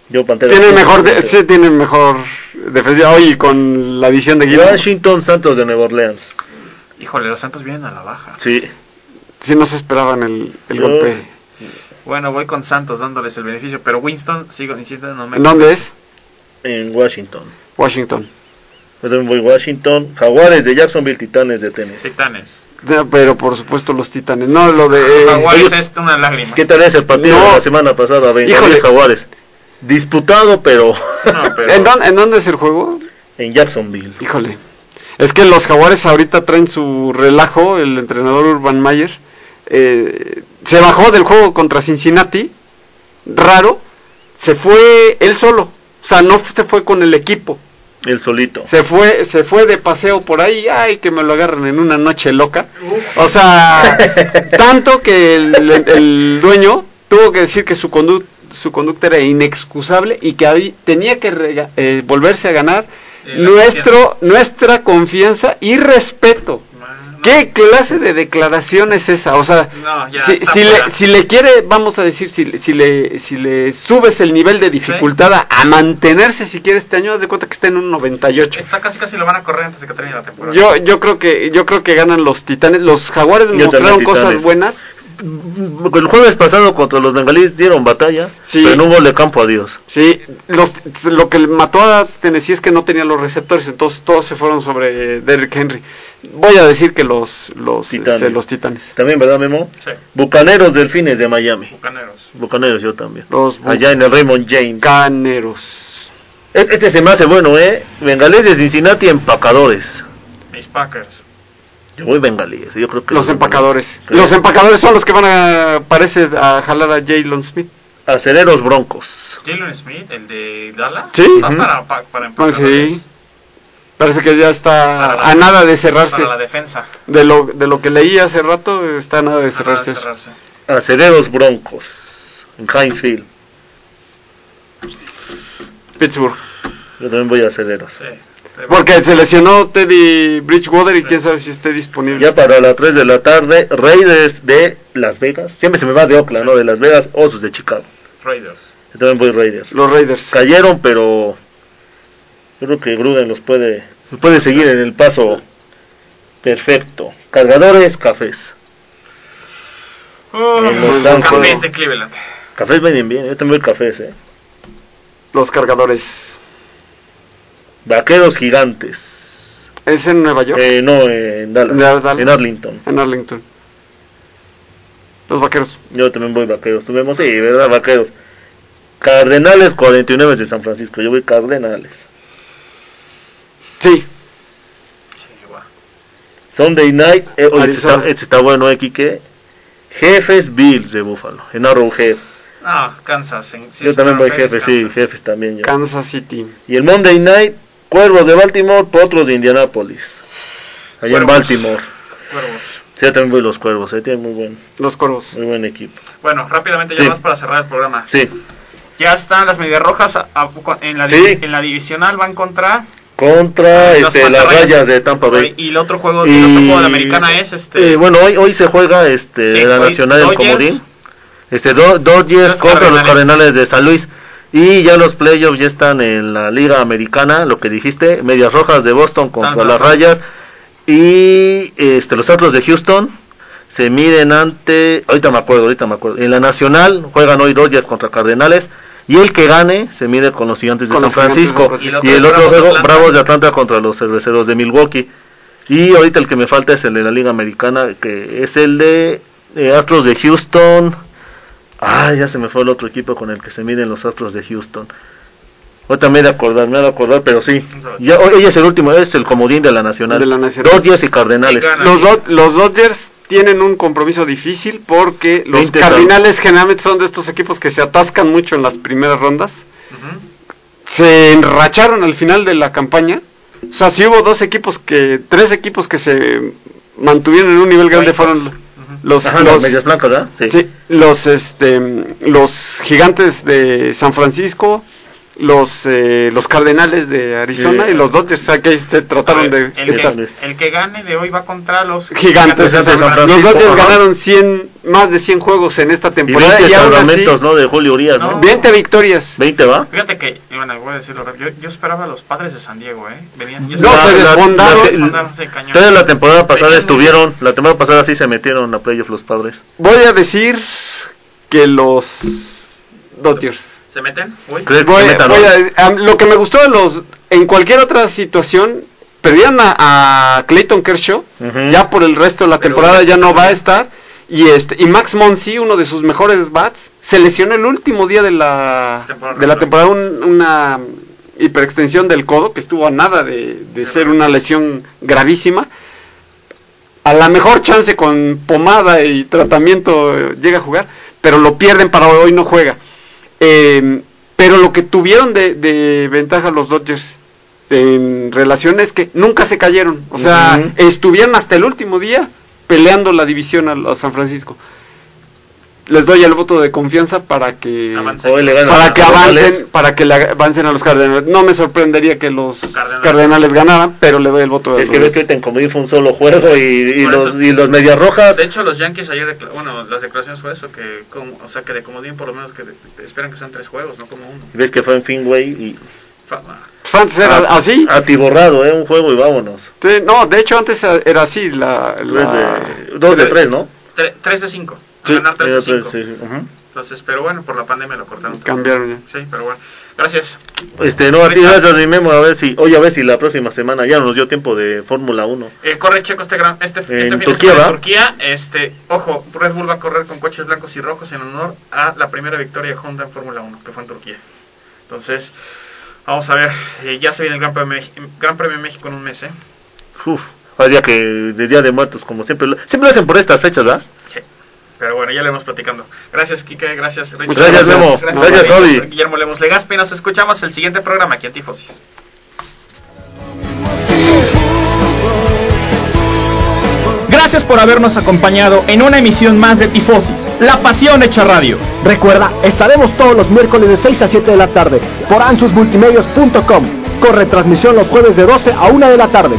Yo. Tiene mejor de- sí. tiene mejor defensiva hoy con la adición de Gilmore. Washington Santos de Nueva Orleans. Híjole, los Santos vienen a la baja. Sí. Sí no se esperaban el, el Yo- golpe. Bueno, voy con Santos dándoles el beneficio, pero Winston, sigo diciendo, no me... ¿En dónde es? En Washington. Washington. Yo también voy Washington. Jaguares de Jacksonville, Titanes de Tennessee. Titanes. Ya, Pero por supuesto los Titanes. No, lo de eh, Jaguares oye, es una lágrima. ¿Qué tal es el partido No. de la semana pasada? 20 Híjole. Jaguares. Disputado, pero No, pero... [laughs] ¿En, dónde, ¿En dónde es el juego? en Jacksonville. Híjole. Es que los jaguares ahorita traen su relajo, el entrenador Urban Mayer. eh, se bajó del juego contra Cincinnati, raro, se fue él solo, o sea, no se fue con el equipo, El solito. Se fue, se fue de paseo por ahí, ay, que me lo agarran en una noche loca. O sea, [laughs] tanto que el, el dueño tuvo que decir que su, condu su conducta era inexcusable y que ahí tenía que rega eh, volverse a ganar Eh, nuestro, nuestra confianza y respeto. ¿Qué clase de declaración es esa? O sea, No, ya si, si le, si le quiere, vamos a decir, si, le- si, le, si le subes el nivel de dificultad a, a mantenerse si quiere este año, haz de cuenta que está en un 98. Está casi casi lo van a correr antes de que termine la temporada. Yo, yo creo que yo creo que ganan los Titanes. Los Jaguares Yo mostraron cosas Titanes. buenas. El jueves pasado contra los bengalíes dieron batalla, Sí. pero no hubo de campo a Dios. Sí, los, lo que le mató a Tennessee es que no tenía los receptores, entonces todos se fueron sobre Derrick Henry. Voy a decir que los los Titanes. este, los Titanes. También, ¿verdad, Memo? Sí. Bucaneros Delfines de Miami. Bucaneros. Bucaneros yo también. Los Allá en el Raymond James. Bucaneros. E- Este se me hace bueno, ¿eh? Bengalíes de Cincinnati, empacadores. Mis Packers. Yo voy bengalíes, yo creo que... Los empacadores. Los empacadores son los que van a parece a jalar a Jalen Smith. Aceleros Broncos. Jalen Smith, el de Dallas. Sí. Está Ujú. para, pa- para Ah, empacadores. sí. Parece que ya está la- a nada de cerrarse. Para la defensa. De lo de lo que leí hace rato está a nada de cerrarse. eso. cerrarse. Aceleros Broncos. En Hinesfield. Pittsburgh. Yo también voy a aceleros. Sí. Porque se lesionó Teddy Bridgewater y quién sabe si esté disponible. Ya para las 3 de la tarde, Raiders de Las Vegas. Siempre se me va de Oakland, ¿no? De Las Vegas, Osos de Chicago. Raiders. Yo también voy Raiders. Los Raiders. Cayeron, pero yo creo que Gruden los puede, los puede seguir en el paso perfecto. Cargadores, cafés. Oh, En Los. Cafés de Cleveland. Cafés vienen bien, yo también voy cafés, eh. Los cargadores. Vaqueros gigantes. ¿Es en Nueva York? Eh, no, en Dallas, en Arlington. En Arlington. Los vaqueros. Yo también voy vaqueros. Tuvimos, sí, ¿verdad? Vaqueros. Cardenales 49 de San Francisco. Yo voy Cardenales. Sí. Sí, igual. Sunday Night. Eh, oye, este, está, este está bueno, eh, Quique. Jefes Bills de Buffalo. En Arrowhead. Ah, Kansas. en- sí, yo también voy Kansas, jefes, sí, jefes también. yo. Kansas City. Y el Monday Night, Cuervos de Baltimore, Potros de Indianapolis. Allá en Cuervos. Baltimore. Cuervos. Sí, yo también voy los Cuervos, eh, tienen muy buen, Los coros. muy buen equipo. Bueno, rápidamente ya Sí. más para cerrar el programa. Sí, Ya están las medias rojas a- a- en, la, Sí. en la divisional van contra contra Los este, las rayas de Tampa Bay. y el otro juego, el otro juego de la americana es este eh, bueno, hoy, hoy se juega este, Sí, la nacional del. Comodín. Este, Do- Dodgers Los contra los Cardenales. Cardenales de San Luis. Y ya los playoffs ya están en la Liga Americana, lo que dijiste, Medias Rojas de Boston contra las Rayas. Y este, los Astros de Houston se miden ante, ahorita me acuerdo, ahorita me acuerdo. En la Nacional juegan hoy Dodgers contra Cardenales. Y el que gane se mide con los gigantes de San los Gigantes de Francisco. Y el otro juego, Atlanta. Bravos de Atlanta contra los cerveceros de Milwaukee. Y ahorita el que me falta es el de la Liga Americana, que es el de eh, Astros de Houston. Ah, ya se me fue el otro equipo con el que se miden los Astros de Houston. Ahorita me he de acordar, me he de acordar, pero sí. Ya, hoy, hoy es el último, es el comodín de la Nacional. De la Nacional. Dodgers y Cardenales. Y. Los, Do- los Dodgers tienen un compromiso difícil porque los 20 Cardinales generalmente son de estos equipos que se atascan mucho en las primeras rondas. Se enracharon al final de la campaña. O sea, si hubo dos equipos que, tres equipos que se mantuvieron en un nivel grande White fueron. Los, Ajá, las los, medias blancas, ¿verdad? Sí. sí, los, este, los gigantes de San Francisco, los, eh, los Cardenales de Arizona Sí. y los Dodgers. O sea, que ahí se trataron ver, de el, estar que, el que gane de hoy va contra los gigantes. de San Los Dodgers ganaron 100, más de 100 juegos en esta Y temporada 20 y, aún así, salvamentos, ¿no? De Julio Urias, ¿no? No. 20 victorias. 20 va. Fíjate que, bueno, voy a decirlo rápido, yo, yo esperaba a los padres de San Diego, ¿eh? Venían, yo No, se desfondaron. sí. Todavía la temporada pasada Venían estuvieron, la temporada pasada sí se metieron a playoff los padres. Voy a decir que los Dodgers. ¿Se meten? Lo que me gustó de los en cualquier otra situación perdieron a, a Clayton Kershaw ya por el resto de la Pero temporada ya no va a estar y este y Max Monsi uno de sus mejores bats se lesionó el último día de la Temporada de la temporada un- una hiperextensión del codo que estuvo a nada de, de ser una lesión gravísima. A la mejor chance con pomada y tratamiento eh, llega a jugar, pero lo pierden para hoy no juega. Eh, pero lo que tuvieron de, de ventaja los Dodgers en relación es que nunca se cayeron. O sea, estuvieron hasta el último día peleando la división a, a San Francisco les doy el voto de confianza para que avancen. para que avancen para que le avancen a los Cardenales no me sorprendería que los Cardenales, ganaran pero le doy el voto de es que ves que ahorita en Comodín fue un solo juego y, los y los medias rojas de hecho los Yankees ayer bueno las declaraciones fue eso que o sea que de Comodín por lo menos que esperan que sean tres juegos no como uno ves que fue en Finway y ah. pues antes era a, así. Atiborrado, ¿eh? Un juego y vámonos. Sí, no, de hecho antes era así. La. Dos, de, tres, ¿no? 3 de 5. Sí, ganar de sí. Entonces, pero bueno, por la pandemia lo cortaron. cambiaron. Sí, pero bueno. Gracias. Este, no, a ti gracias, mi memo, a ver si, oye, a ver si la próxima semana ya nos dio tiempo de Fórmula 1. Eh, corre Checo este, gran, este, este fin de Turquía, en ¿va? Turquía. Este, ojo, Red Bull va a correr con coches blancos y rojos en honor a la primera victoria de Honda en Fórmula 1, que fue en Turquía. Entonces, vamos a ver. eh, ya se viene el Gran Premio, de Gran Premio de México en un mes, ¿eh? Uf, día que, de Día de Muertos, como siempre, lo- siempre lo hacen por estas fechas, ¿verdad? Pero bueno, ya le hemos platicando. Gracias, Kike. Gracias, Richard. Muchas gracias, Memo. Gracias. Javi. Guillermo Lemos Legaspi. Nos escuchamos el siguiente programa aquí en Tifosis. Gracias por habernos acompañado en una emisión más de Tifosis, la pasión hecha radio. Recuerda, estaremos todos los miércoles de 6 a 7 de la tarde por ansusmultimedios.com. Con retransmisión los jueves de 12 a 1 de la tarde.